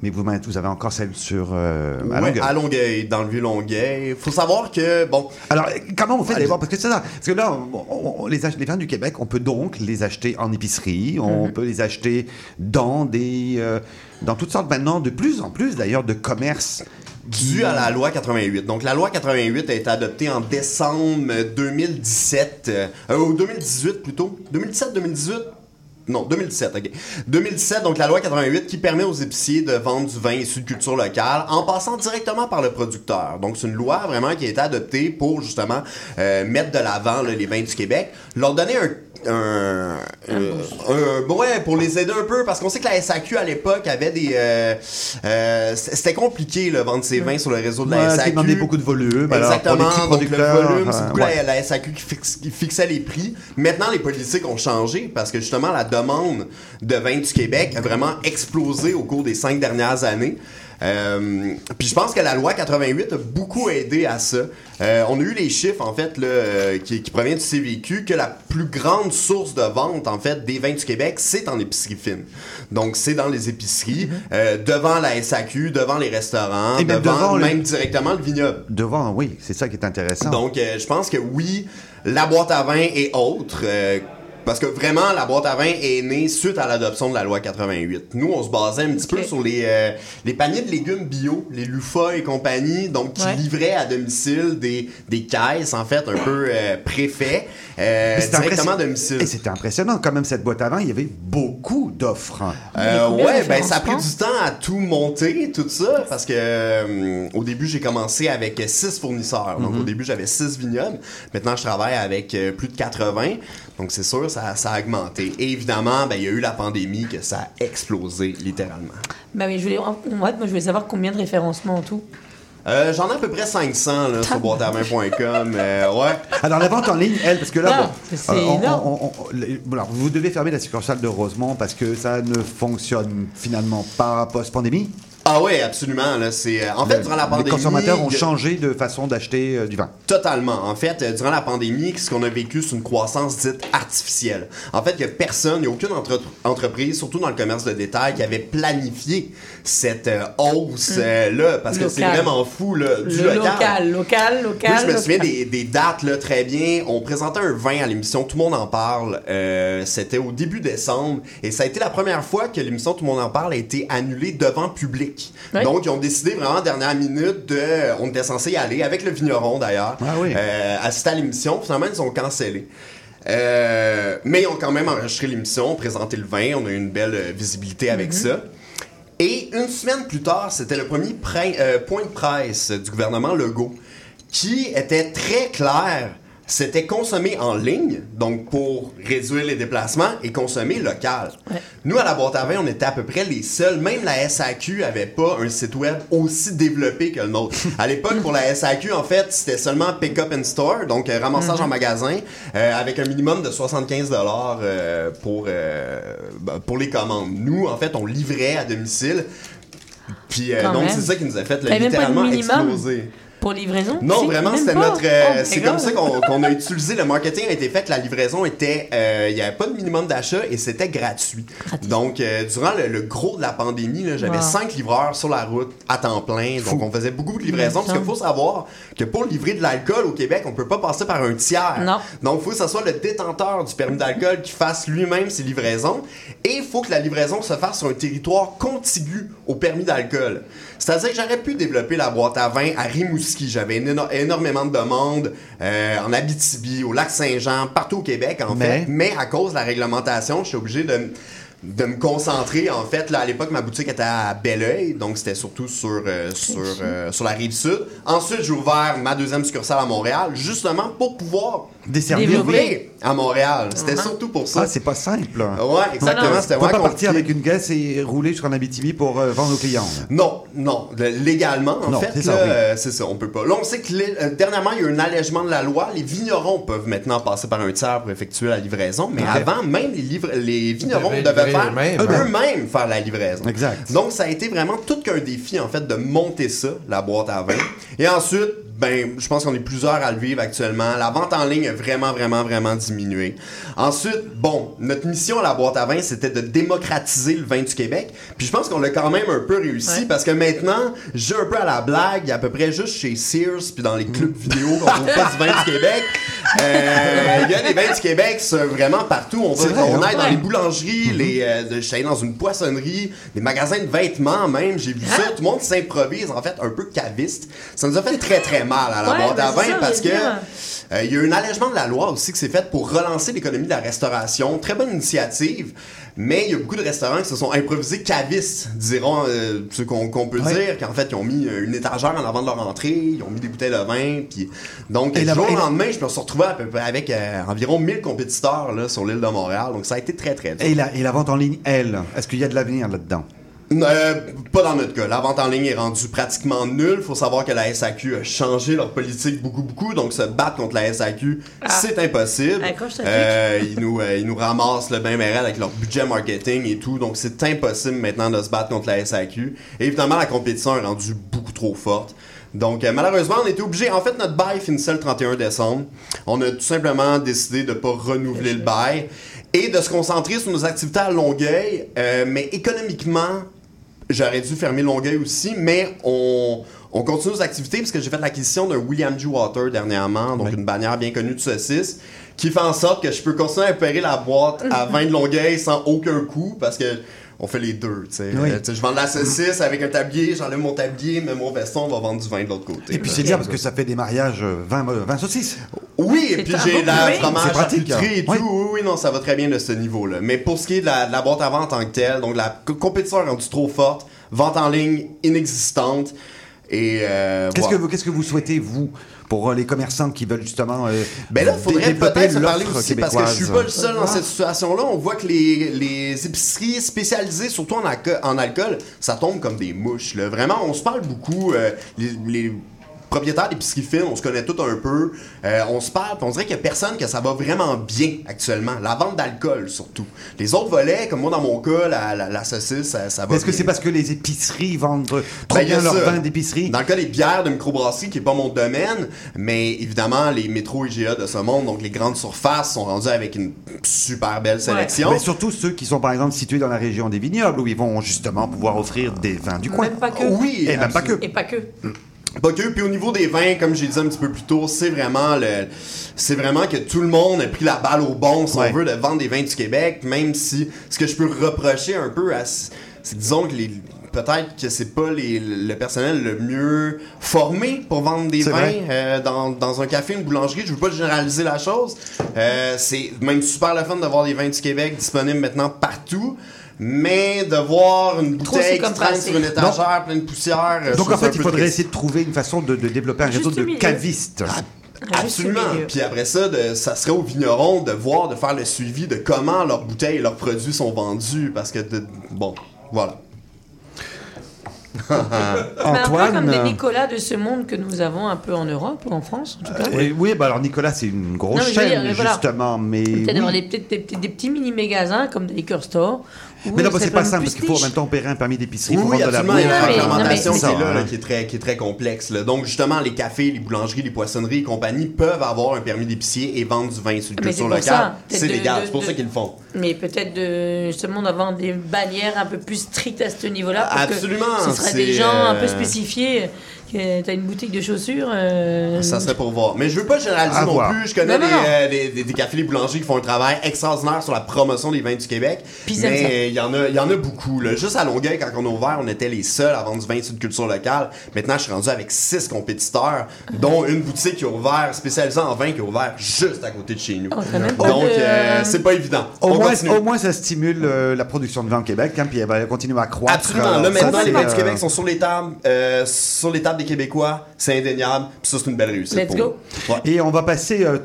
Mais vous, vous avez encore celle sur euh, à Ouais, Longueuil. à Longueuil, dans le vieux Longueuil. Faut savoir que, bon, Alors, euh, comment on fait Allez. d'abord? Parce que c'est ça. Parce que là, on- on- on- les, les vins du Québec, on peut donc les acheter en épicerie, on peut les acheter dans des, euh, dans toutes sortes maintenant, de plus en plus d'ailleurs, de commerces. dû à la loi 88. Donc, la loi 88 a été adoptée en décembre 2017, euh, euh, ou 2018 plutôt. 2017-2018 non, 2017, ok. 2017, donc la loi 88 qui permet aux épiciers de vendre du vin issu de culture locale en passant directement par le producteur. Donc c'est une loi vraiment qui a été adoptée pour justement euh, mettre de l'avant les vins du Québec, leur donner un un, euh, un- ouais, pour les aider un peu, parce qu'on sait que la SAQ à l'époque avait des. euh, euh, C'était compliqué, là, vendre ses vins sur le réseau de la Ouais, ça SAQ. demandait beaucoup de volume. Alors, Exactement. pour les donc le volume, c'est euh, beaucoup ouais. la, la SAQ qui, fixe- qui fixait les prix. Maintenant, les politiques ont changé parce que justement, la demande de vin du Québec a vraiment explosé au cours des cinq dernières années. Euh, puis je pense que la loi 88 a beaucoup aidé à ça. Euh, on a eu les chiffres en fait là, euh, qui, qui proviennent du CVQ que la plus grande source de vente en fait des vins du Québec c'est en épicerie fine. Donc c'est dans les épiceries, euh, devant la SAQ, devant les restaurants, Et même devant, devant le- même directement le vignoble. Devant, oui, c'est ça qui est intéressant. Donc, euh, je pense que oui, la boîte à vin et autres. Parce que vraiment, la boîte à vin est née suite à l'adoption de la loi 88. Nous, on se basait un petit peu sur les, euh, les paniers de légumes bio, les Lufa et compagnie, donc qui Ouais. livraient à domicile des, des caisses, en fait, un peu euh, préfets, euh, c'était directement. Et impressionnant quand même cette boîte vin, il y avait beaucoup d'offres. Euh, ouais, ben ça a pris du temps à tout monter, tout ça, parce que euh, au début j'ai commencé avec six fournisseurs. Donc Mhm. au début j'avais six vignobles. Maintenant je travaille avec euh, plus de 80. Donc c'est sûr ça, ça a augmenté. Et évidemment, ben il y a eu la pandémie que ça a explosé littéralement. Bah oui, je voulais, en- moi, je voulais savoir combien de référencements en tout. Euh, J'en ai à peu près 500 là, sur boîteavin.com. euh, ouais. Alors la vente en ligne, elle, parce que là, Non, bon, euh, on- énorme. on- on- les- bon, alors, vous devez fermer la succursale de Rosemont parce que ça ne fonctionne finalement pas post-pandémie. Ah ouais, absolument. Là, c'est, euh, en fait, Le- durant la pandémie... les consommateurs ont changé de façon d'acheter euh, du vin. Totalement. En fait, euh, durant la pandémie, ce qu'on a vécu, c'est une croissance dite artificielle. En fait, il n'y a personne, il n'y a aucune entre- entreprise, surtout dans le commerce de détail, qui avait planifié cette euh, hausse euh, là, parce que c'est vraiment fou là, du Le local. local, local, local. Moi, je me souviens des, des dates là, très bien. On présentait un vin à l'émission, tout le monde en parle. Euh, C'était au début décembre et ça a été la première fois que l'émission Tout le monde en parle a été annulée devant public. Donc, ils ont décidé vraiment dernière minute de. On était censé y aller avec le vigneron d'ailleurs. Ah oui. euh, assister à l'émission. Finalement, ils ont cancellé. Euh, mais ils ont quand même enregistré l'émission, présenté le vin, on a eu une belle euh, visibilité avec Mhm. ça. Et une semaine plus tard, c'était le premier pre- euh, point de presse du gouvernement Legault qui était très clair. C'était consommer en ligne, donc pour réduire les déplacements, et consommer local. Nous, à la boîte à vin, on était à peu près les seuls. Même la SAQ avait pas un site web aussi développé que le nôtre. À l'époque, pour la SAQ, en fait, c'était seulement pick up and store, donc euh, ramassage Mhm. en magasin, euh, avec un minimum de 75 dollars pour euh, ben, pour les commandes. Nous, en fait, on livrait à domicile. Puis donc c'est ça qui nous a fait là, littéralement exploser. Pour livraison? Non, Si, vraiment, c'était notre. euh, Oh c'est comme ça qu'on a utilisé. Le marketing a été fait. La livraison était. euh, Il n'y avait pas de minimum d'achat et c'était gratuit. Donc, euh, durant le, le gros de la pandémie, j'avais Wow. cinq livreurs sur la route à temps plein. Donc, on faisait beaucoup de livraisons. Parce qu'il faut savoir que pour livrer de l'alcool au Québec, on peut pas passer par un tiers. Non. Donc, il faut que ce soit le détenteur du permis d'alcool qui fasse lui-même ses livraisons. Et il faut que la livraison se fasse sur un territoire contigu au permis d'alcool. C'est-à-dire que j'aurais pu développer la boîte à vin à Rimouski. J'avais éno- énormément de demandes euh, en Abitibi, au lac Saint-Jean, partout au Québec, en Mais? fait. Mais à cause de la réglementation, je suis obligé de, de me concentrer. En fait, là, à l'époque, ma boutique était à Belleuil, donc c'était surtout sur, euh, sur, euh, sur la rive sud. Ensuite, j'ai ouvert ma deuxième succursale à Montréal, justement pour pouvoir Desservir, à Montréal. C'était Uh-huh. surtout pour ça. Ah, c'est pas simple. Ouais, exactement, c'était pas partir avec une caisse et rouler jusqu'en Abitibi pour euh, vendre aux clients. Non, non. Le- légalement, en Non, fait, c'est là, ça, oui. c'est ça, on peut pas. Là, on sait que les- euh, dernièrement, il y a eu un allègement de la loi. Les vignerons peuvent maintenant passer par un tiers pour effectuer la livraison, mais avant, même les, les vignerons devaient faire eux-mêmes, hein. eux-mêmes faire la livraison. Exact. Donc, ça a été vraiment tout qu'un défi, en fait, de monter ça, la boîte à vin. Et ensuite, ben, je pense qu'on est plusieurs à le vivre actuellement. La vente en ligne a vraiment, vraiment, vraiment diminué. Ensuite, bon, notre mission à la boîte à vin, c'était de démocratiser le vin du Québec. Puis je pense qu'on l'a quand même un peu réussi Ouais. parce que maintenant, j'ai un peu à la blague, il y a à peu près juste chez Sears puis dans les clubs vidéo qu'on trouve pas du vin du Québec. Euh, Il y a des vins du Québec, c'est vraiment partout. On va, vrai, on hein? aille dans les boulangeries, les, euh, de- je suis dans une poissonnerie, des magasins de vêtements même, j'ai vu ça. Tout le monde s'improvise, en fait, un peu caviste. Ça nous a fait très très mal à la Ouais, boîte ben à vin parce que euh, il y a eu un allègement de la loi aussi qui s'est fait pour relancer l'économie de la restauration. Très bonne initiative. Mais il y a beaucoup de restaurants qui se sont improvisés cavistes, diront euh, ceux qu'on peut Ouais. dire, qu'en fait, ils ont mis euh, une étagère en avant de leur entrée, ils ont mis des bouteilles de vin, puis donc Et la- jour au lendemain, je me suis retrouvé à peu près avec euh, environ 1000 compétiteurs là, sur l'île de Montréal, donc ça a été très très dur. Et la, et la vente en ligne, elle, est-ce qu'il y a de l'avenir là-dedans? Euh, pas dans notre cas. La vente en ligne est rendue pratiquement nulle. Faut savoir que la SAQ a changé leur politique beaucoup, beaucoup. Donc, se battre contre la SAQ, c'est impossible. Euh, ils, nous, euh, ils nous ramassent le bain mérel avec leur budget marketing et tout. Donc, c'est impossible maintenant de se battre contre la SAQ. Et évidemment, la compétition est rendue beaucoup trop forte. Donc, euh, malheureusement, on était obligé. En fait, notre bail finissait le 31 décembre. On a tout simplement décidé de ne pas renouveler le bail et de se concentrer sur nos activités à Longueuil. Euh, mais économiquement, j'aurais dû fermer Longueuil aussi, mais on, on continue nos activités parce que j'ai fait l'acquisition d'un William G. Water dernièrement, donc une bannière bien connue de saucisse, qui fait en sorte que je peux continuer à opérer la boîte à vin de Longueuil sans aucun coût parce que on fait les deux, tu sais. Oui. Euh, je vends de la saucisse avec un tablier, j'enlève mon tablier, mais mon veston, on va vendre du vin de l'autre côté. Et puis c'est bien parce que ça fait des mariages euh, 20, euh, 20 saucisses. Oui, et puis j'ai la fromage C'est pratique, charcuterie et tout. hein. Oui. oui, non, ça va très bien de ce niveau-là. Mais pour ce qui est de la, de la boîte à vente en tant que telle, donc la co- compétition est rendue trop forte, vente en ligne inexistante. Et euh, Qu'est-ce que, voilà. vous- qu'est-ce que vous souhaitez, vous, pour les commerçants qui veulent justement. euh, Ben là, dé- faudrait peut-être parler aussi parce que je suis pas le seul dans cette situation-là. On voit que les, les épiceries spécialisées, surtout en, alco- en alcool, ça tombe comme des mouches. Là. Vraiment, on se parle beaucoup. euh, les, les propriétaires d'épiceries fines, on se connaît tous un peu. Euh, on se parle, puis on dirait qu'il y a personne que ça va vraiment bien actuellement. La vente d'alcool, surtout. Les autres volets, comme moi dans mon cas, la, la, la saucisse, ça, ça va Est-ce que c'est parce que les épiceries vendent trop Ben, bien leur ça. vin d'épicerie? Dans le cas des bières de microbrasserie, qui n'est pas mon domaine, mais évidemment, les métros IGA de ce monde, donc les grandes surfaces, sont rendus avec une super belle sélection. Mais surtout ceux qui sont par exemple situés dans la région des vignobles où ils vont justement pouvoir offrir des vins du coin. Même pas que. Oui, Et même pas que. Et pas que. Que, puis au niveau des vins, comme j'ai dit un petit peu plus tôt, c'est vraiment le, c'est vraiment que tout le monde a pris la balle au bon, si Ouais. on veut, de vendre des vins du Québec, même si ce que je peux reprocher un peu à, c'est disons que les, peut-être que c'est pas les- le personnel le mieux formé pour vendre des vins euh, dans, dans un café, une boulangerie. Je veux pas généraliser la chose. Euh, c'est même super le fun de voir des vins du Québec disponibles maintenant partout. Mais de voir une Trop, bouteille qui comme traîne sur une étagère pleine de poussière. euh, je Donc trouve en ça un fait, il peu faudrait triste. essayer de trouver une façon de, de développer un réseau Juste de milieu. cavistes. Absolument. Puis après ça, de- ça serait aux vignerons de voir, de faire le suivi de comment leurs bouteilles et leurs produits sont vendus. Parce que, de- bon, voilà. Mais un peu Antoine, comme des euh, Nicolas de ce monde que nous avons un peu en Europe ou en France, en tout cas. euh, oui, bah alors Nicolas, c'est une grosse Non, mais je veux chaîne, dire, voilà. justement, mais. Peut-être oui. avoir des, peut-être des, petits- des petits mini-magasins comme des liquor stores. Mais non, on bah, c'est pas simple parce qu'il faut en même temps opérer un permis d'épicerie Oui, pour oui, vendre de la absolument. Il y a une bouffe. réglementation C'est qui est ça, là, là, hein. qui, est très, qui est très complexe. là. Donc, justement, les cafés, les boulangeries, les poissonneries et compagnie peuvent avoir un permis d'épicier et vendre du vin sur le culture locale. ça. C'est légal, c'est pour ça qu'ils le font. Mais peut-être de justement d'avoir des bannières un peu plus strictes à ce niveau-là. que Absolument, Ce serait des gens un peu euh, spécifiés. Que t'as une boutique de chaussures. euh, Ça serait pour voir. Mais je veux pas généraliser À non voir. plus. Je connais Non, non, des, non. euh, des, des- des cafés, des boulangeries qui font un travail extraordinaire sur la promotion des vins du Québec. Ça. mais il y en a, y en a beaucoup. Là. Juste à Longueuil, quand on a ouvert, on était les seuls à vendre du vin sur de culture locale. Maintenant, je suis rendu avec six compétiteurs, dont une boutique qui a ouvert, spécialisée en vin, qui a ouvert juste à côté de chez nous. Oh, Donc, euh, c'est pas évident. Au moins, continue. au moins, ça stimule euh, la production de vin au Québec, hein, puis elle va continuer à croître. Absolument. Euh, Là, maintenant, les vins du euh, Québec sont sur les tables, euh, sur les tables des Québécois. C'est indéniable. Puis ça, c'est une belle réussite. Let's pour go. nous. Ouais. Et on va passer, euh,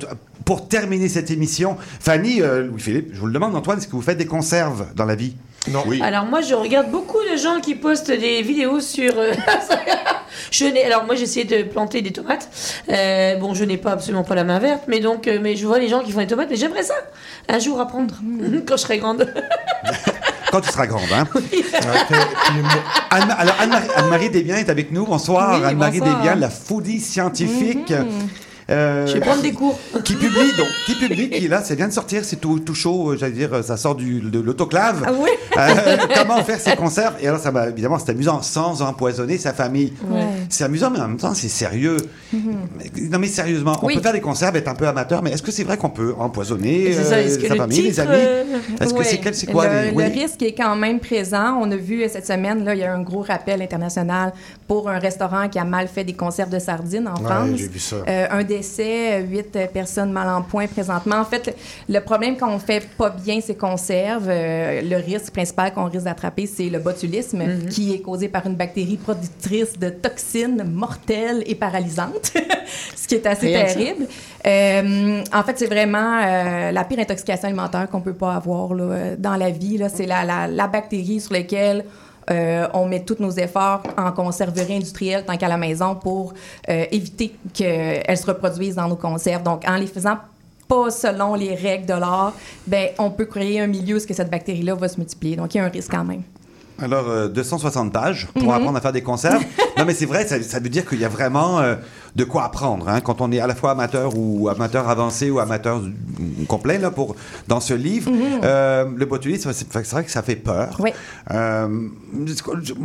pour terminer cette émission, Fanny, euh, Louis-Philippe, je vous le demande, Antoine, est-ce que vous faites des conserves dans la vie? Non. Oui. Alors moi, je regarde beaucoup de gens qui postent des vidéos sur. euh, je n'ai. Alors moi, j'ai essayé de planter des tomates. Euh, bon, je n'ai pas absolument pas la main verte, mais donc, mais je vois les gens qui font des tomates. Et j'aimerais ça un jour apprendre quand je serai grande. Quand tu seras grande, hein Anne- alors, Anne-Marie, Anne-Marie Desbiens est avec nous. Bonsoir, Oui, Anne-Marie bonsoir. Desbiens, la foodie scientifique. euh, Je vais prendre des cours. qui publie donc qui publie qui là ça vient de sortir c'est tout, tout chaud euh, j'allais dire euh, ça sort du, de l'autoclave Ah. Euh, comment faire ses conserves? Et alors ça va évidemment c'est amusant sans empoisonner sa famille Ouais. C'est amusant mais en même temps c'est sérieux Mais- non mais sérieusement on Oui. peut faire des conserves être un peu amateur mais est-ce que c'est vrai qu'on peut empoisonner ça, euh, sa le famille les amis? euh, est-ce que c'est quel c'est quoi le, les- oui? le risque est quand même présent. On a vu euh, cette semaine, là, il y a un gros rappel international pour un restaurant qui a mal fait des conserves de sardines en Ouais, France. j'ai vu ça. Euh, un décès, huit personnes mal en point présentement. En fait, le, problème quand on fait pas bien ces conserves, euh, le risque principal qu'on risque d'attraper, c'est le botulisme, qui est causé par une bactérie productrice de toxines mortelles et paralysantes, ce qui est assez Rien terrible. Euh, en fait, c'est vraiment euh, la pire intoxication alimentaire qu'on peut pas avoir là, dans la vie. C'est la, la, la bactérie sur laquelle euh, on met tous nos efforts en conserverie industrielle tant qu'à la maison pour euh, éviter qu'elle se reproduise dans nos conserves. Donc, en les faisant pas selon les règles de l'art, ben, on peut créer un milieu où ce que cette bactérie-là va se multiplier. Donc, il y a un risque quand même. Alors, euh, 260 pages pour Mhm. apprendre à faire des conserves. non, mais c'est vrai, ça, ça veut dire qu'il y a vraiment euh, de quoi apprendre hein, quand on est à la fois amateur ou amateur avancé ou amateur complet là, pour, dans ce livre. Euh, le botulisme, c'est vrai que ça fait peur. Oui. Euh,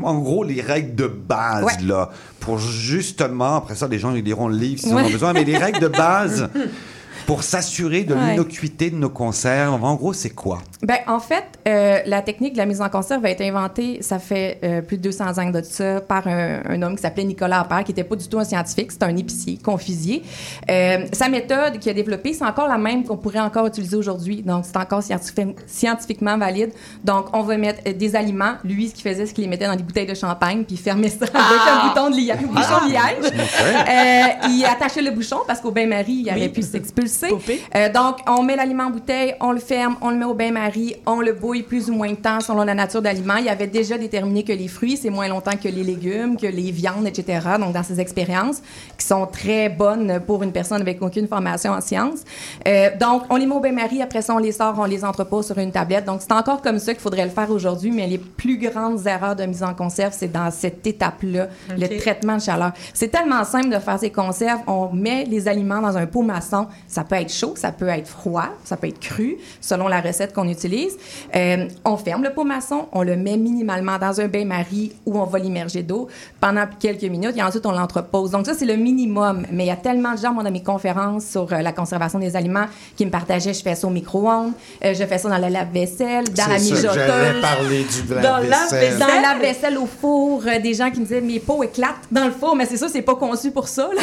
en gros, les règles de base, Ouais. là, pour justement, après ça, les gens ils liront le livre s'ils en ont besoin, mais les règles de base pour s'assurer de Ouais. l'innocuité de nos conserves, en gros, c'est quoi? Ben, en fait, euh, la technique de la mise en conserve a été inventée, ça fait euh, plus de 200 ans de ça, par un, un homme qui s'appelait Nicolas Appert, qui n'était pas du tout un scientifique, c'était un épicier, confisier. Euh, sa méthode qu'il a développée, c'est encore la même qu'on pourrait encore utiliser aujourd'hui. Donc, c'est encore scientifi- scientifiquement valide. Donc, on va mettre des aliments. Lui, ce qu'il faisait, c'est qu'il les mettait dans des bouteilles de champagne, puis il fermait ça avec un bouton de liège, bouchon de liège. Euh, il attachait le bouchon parce qu'au bain-marie, il aurait pu s'expulser. Euh, donc, on met l'aliment en bouteille, on le ferme, on le met au bain-marie, on le bouille plus ou moins de temps selon la nature d'aliment. Il avait déjà déterminé que les fruits, c'est moins longtemps que les légumes, que les viandes, etc. Donc, dans ses expériences, qui sont très bonnes pour une personne avec aucune formation en sciences. Euh, donc, on les met au bain-marie, après ça, on les sort, on les entrepose sur une tablette. Donc, c'est encore comme ça qu'il faudrait le faire aujourd'hui, mais les plus grandes erreurs de mise en conserve, c'est dans cette étape-là, le traitement de chaleur. C'est tellement simple de faire ces conserves. On met les aliments dans un pot maçon. Ça peut être chaud, ça peut être froid, ça peut être cru, selon la recette qu'on utilise. Euh, on ferme le pot maçon, on le met minimalement dans un bain-marie où on va l'immerger d'eau pendant quelques minutes et ensuite on l'entrepose. Donc ça, c'est le minimum. Mais il y a tellement de gens, moi, dans mes conférences sur euh, la conservation des aliments, qui me partageaient, je fais ça au micro-ondes, euh, je fais ça dans la lave-vaisselle, dans la mijoteuse. j'allais parler du Dans lave-vaisselle. Dans la vaisselle au four, euh, des gens qui me disaient mes pots éclatent dans le four, mais c'est ça, c'est pas conçu pour ça. là.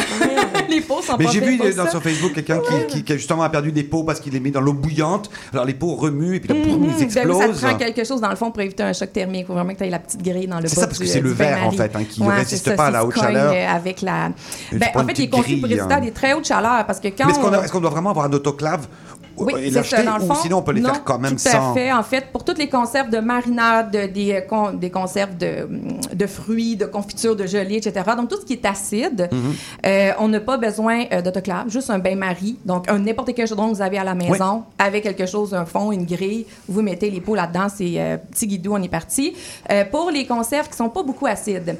les pots sont Mais pas j'ai vu pour dans, ça. sur Facebook quelqu'un qui, qui- qui a justement a perdu des pots parce qu'il les met dans l'eau bouillante. Alors les pots remuent et puis là, boum, Mhm. ils Ben explosent. ça te prend quelque chose dans le fond pour éviter un choc thermique. Il faut vraiment que tu aies la petite grille dans le. C'est ça, parce que c'est le verre, en fait, hein, qui ne Ouais, résiste ça, pas à la haute chaleur. euh, Avec la... Ben, en fait, il est conçu pour résister à des très hautes chaleurs parce que quand est-ce qu'on doit vraiment avoir un autoclave Oui, et c'est ça, l'acheter dans le ou fond. sinon on peut les non, faire quand même tout sans à fait. En fait, pour toutes les conserves de marinade, des, euh, con- des conserves de, de fruits, de confiture, de gelée, etc. Donc, tout ce qui est acide, Mhm. euh, on n'a pas besoin euh, d'autoclave, juste un bain-marie. Donc, un n'importe quel chaudron que vous avez à la maison, avec quelque chose, un fond, une grille, vous mettez les pots là-dedans, c'est euh, petit guidou, on est parti. Euh, pour les conserves qui sont pas beaucoup acides,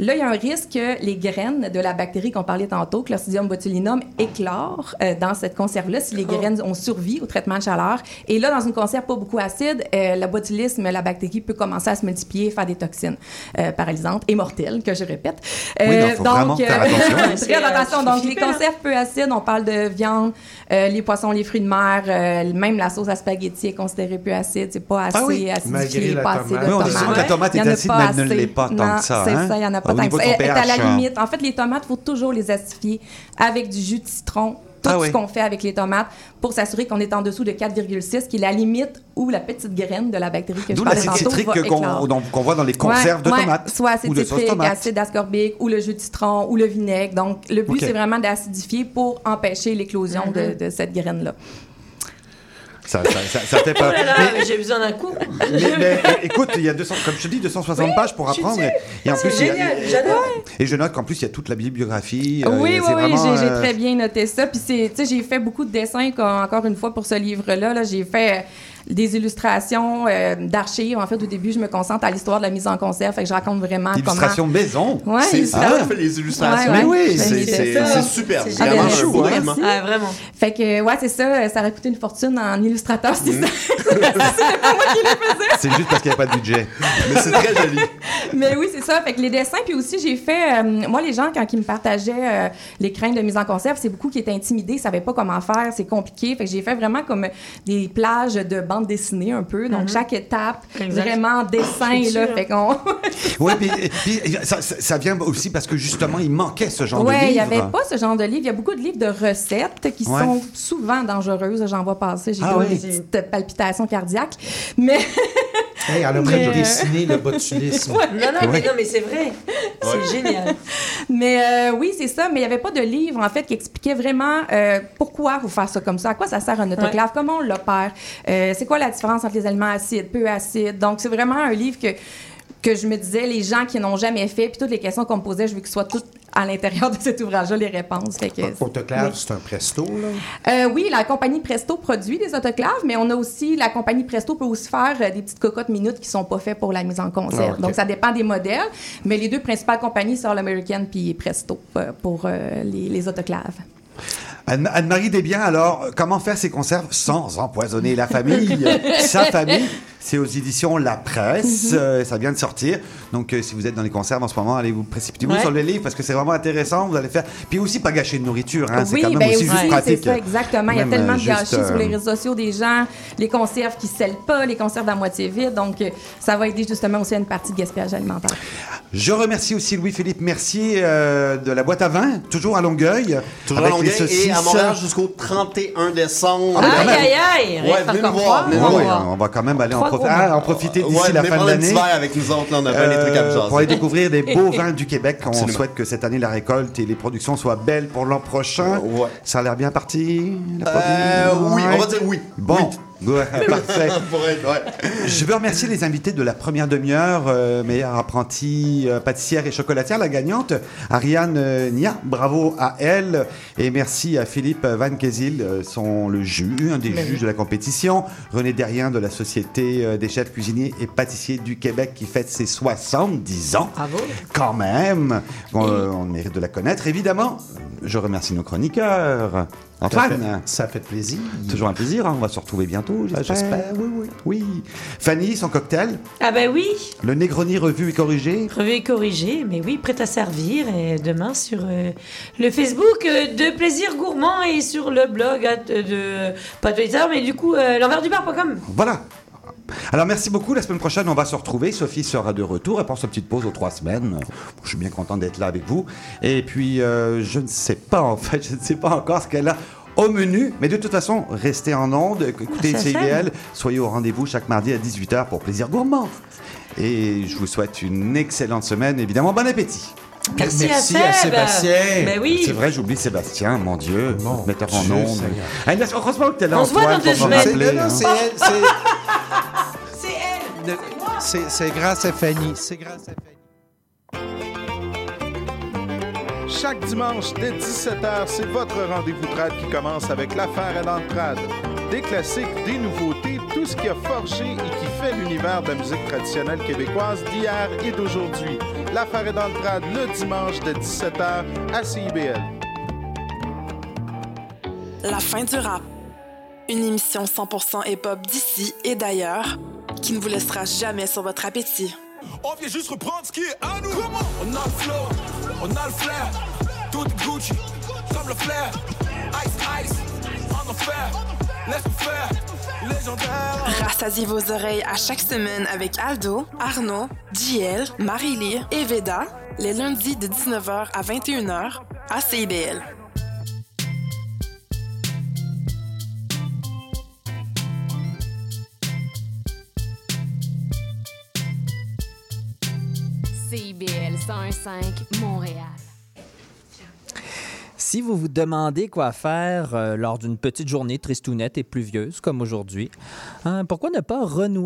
Là, il y a un risque que les graines de la bactérie qu'on parlait tantôt, Clostridium botulinum, éclorent euh, dans cette conserve-là si les graines ont survie au traitement de chaleur. Et là, dans une conserve pas beaucoup acide, euh, le botulisme, la bactérie peut commencer à se multiplier, faire des toxines euh, paralysantes et mortelles, que je répète. Euh, Oui, non, faut vraiment faire attention. très attention. Donc, les conserves peu acides, on parle de viande, euh, les poissons, les fruits de mer, euh, même la sauce à spaghetti est considérée peu acide. C'est pas assez Ah oui, acidifié, pas tomate. assez de Oui, on dit tomates. que la tomate Il y est en a acide, pas mais elle ne assez. l'est pas tant Non, que ça, C'est hein? ça, il n'y en a pas Tant que ça. Elle est à la hein. limite. En fait, les tomates, il faut toujours les acidifier avec du jus de citron. Tout Ah oui. ce qu'on fait avec les tomates pour s'assurer qu'on est en dessous de 4,6, qui est la limite où la petite graine de la bactérie que je D'où parlais l'acide tantôt citrique va qu'on voit dans les conserves Ouais, de ouais, tomates Soit acide ou citrique, tomate. acide ascorbique, ou le jus de citron, ou le vinaigre. Donc, le but, c'est vraiment d'acidifier pour empêcher l'éclosion de, de cette graine-là. Ça, ça, ça, ça fait Oh peur. là là, Mais- mais j'ai besoin d'un coup. Mais, mais, écoute, il y a 200, comme je te dis, 260 pages pour apprendre. Et, et en C'est plus, génial, j'adore. Et je note qu'en plus, il y a toute la bibliographie. euh, oui, oui, oui, j'ai euh, très bien noté ça. Puis, tu sais, j'ai fait beaucoup de dessins, encore une fois, pour ce livre-là. Là, j'ai fait des illustrations euh, d'archives. En fait, au début, je me concentre à l'histoire de la mise en conserve. Fait que je raconte vraiment Illustration comment... maison. Ouais, C'est ça fait les illustrations. Ouais, ouais. Mais oui, Ben, c'est- super. C'est Vraiment un beau. Ah, vraiment. Fait que, ouais, c'est ça. Ça aurait coûté une fortune en illustrateur, c'est Mm. ça. C'est juste parce qu'il n'y a pas de budget. Mais c'est très joli. Mais oui, c'est ça. Fait que les dessins, puis aussi, j'ai fait. euh, moi, les gens, quand ils me partageaient euh, les craintes de mise en conserve, c'est beaucoup qui étaient intimidés, ils savaient pas comment faire, c'est compliqué. Fait que j'ai fait vraiment comme des plages de bande dessinée un peu. Donc, chaque étape, Exact. vraiment dessin, là. Fait qu'on. Oui, puis, puis ça, ça- vient aussi parce que justement, il manquait ce genre de Ouais, livre. il n'y avait pas ce genre de livre. Il y a beaucoup de livres de recettes qui Ouais. sont souvent dangereuses. J'en vois passer. J'ai Ah oui. des petites palpitations cardiaques. Mais. Hey, elle a Mais, même euh, dessiné le botulisme. Non, non, mais, Ouais. non, mais c'est vrai. C'est génial. Mais euh, oui, c'est ça. Mais il n'y avait pas de livre, en fait, qui expliquait vraiment euh, pourquoi vous faire ça comme ça, à quoi ça sert un autoclave, comment on l'opère, euh, c'est quoi la différence entre les aliments acides, peu acides? Donc, c'est vraiment un livre que, que je me disais, les gens qui n'ont jamais fait, puis toutes les questions qu'on me posait, je veux qu'ils soient toutes à l'intérieur de cet ouvrage-là, les réponses. Fait que, Autoclave, oui. c'est un presto, là? Euh, oui, la compagnie Presto produit des autoclaves, mais on a aussi, la compagnie Presto peut aussi faire euh, des petites cocottes minutes qui sont pas faites pour la mise en conserve. Ah, ok. Donc, ça dépend des modèles, mais les deux principales compagnies sont l'American puis Presto euh, pour euh, les, les autoclaves. Anne- Anne-Marie Desbiens, alors, comment faire ses conserves sans empoisonner la famille Sa famille, c'est aux éditions La Presse. Mhm. euh, ça vient de sortir. Donc, euh, si vous êtes dans les conserves en ce moment, allez vous précipiter vous Ouais. sur le livre parce que c'est vraiment intéressant. Vous allez faire. Puis aussi, pas gâcher de nourriture. Hein, c'est oui, quand même ben aussi aussi, juste c'est pratique. ça, exactement. Il y a tellement euh, de gâchis sur les réseaux sociaux des gens, les conserves qui ne scellent pas, les conserves à moitié vides. Donc, euh, ça va aider justement aussi à une partie de gaspillage alimentaire. Je remercie aussi Louis-Philippe Mercier euh, de la boîte à vin, toujours à Longueuil. Toujours à avec les Longueuil et à. Montréal jusqu'au 31 décembre. Ah, Aïe, aïe, aïe. Ouais, venez oui, voir. on va quand même aller en, Ah, en profiter d'ici Ouais, la fin de l'année. avec nous autres, là, on a bien des trucs à Euh, pour aller jaser. découvrir des beaux vins du Québec. On souhaite que cette année la récolte et les productions soient belles pour l'an prochain. Ouais. Ça a l'air bien parti la Euh, production? oui, on va dire oui. Bon, Oui. Ouais, parfait. Pour être- ouais. Je veux remercier les invités de la première demi-heure, euh, meilleure apprentie euh, pâtissière et chocolatière, la gagnante, Ariane euh, Nia. Bravo à elle. Et merci à Philippe Van Kézil, euh, son, le juge, un des juges de la compétition. René Derrien de la Société des chefs cuisiniers et pâtissiers du Québec qui fête ses 70 ans. Bravo. Quand même. On, on mérite de la connaître, évidemment. Je remercie nos chroniqueurs. Antoine, ça fait plaisir. Toujours un plaisir, hein, on va se retrouver bientôt, j'espère. j'espère, oui, oui. Oui. Fanny, son cocktail, Ah ben oui, le Negroni revu et corrigé. revu et corrigé, mais oui, prêt à servir et demain sur euh, le Facebook euh, de Plaisir Gourmand et sur le blog euh, de, de pas Twitter, mais du coup euh, l'enversdubar.com. Voilà. Alors merci beaucoup. La semaine prochaine, on va se retrouver. Sophie sera de retour. Elle prend sa petite pause aux trois semaines. Je suis bien content d'être là avec vous. Et puis, euh, je ne sais pas, en fait, je ne sais pas encore ce qu'elle a au menu. Mais de toute façon, restez en onde. Écoutez CIBL. Soyez au rendez-vous chaque mardi à 18h pour Plaisir Gourmand. Et je vous souhaite une excellente semaine. Évidemment, bon appétit. Merci, Merci à. Sébastien. Ben oui. C'est vrai, j'oublie Sébastien, mon Dieu, metteur en Dieu onde. Ah, heureusement que t'es là, On se voit Antoine, dans deux semaines. rappeler, C'est- hein. C'est grâce à Fanny. C'est grâce à Fanny. Chaque dimanche dès 17h, c'est votre rendez-vous trad qui commence avec l'affaire à l'entrade. Des classiques, des nouveautés, tout ce qui a forgé et qui fait l'univers de la musique traditionnelle québécoise d'hier et d'aujourd'hui. L'affaire est dans le trad le dimanche de 17h à CIBL. La fin du rap. Une émission 100% hip-hop d'ici et d'ailleurs qui ne vous laissera jamais sur votre appétit. On vient juste reprendre ce qui est à nous. On a le flow, on a le flair. Tout Gucci, comme le flair. Ice, ice, en enfer. Laisse-nous faire, légendaire. Rassasiez vos oreilles à chaque semaine avec Aldo, Arnaud, JL, Marie-Lee et Veda, les lundis de 19h à 21h à CIBL. CIBL 101.5 Montréal. Si vous vous demandez quoi faire euh, lors d'une petite journée tristounette et pluvieuse comme aujourd'hui, hein, pourquoi ne pas renouer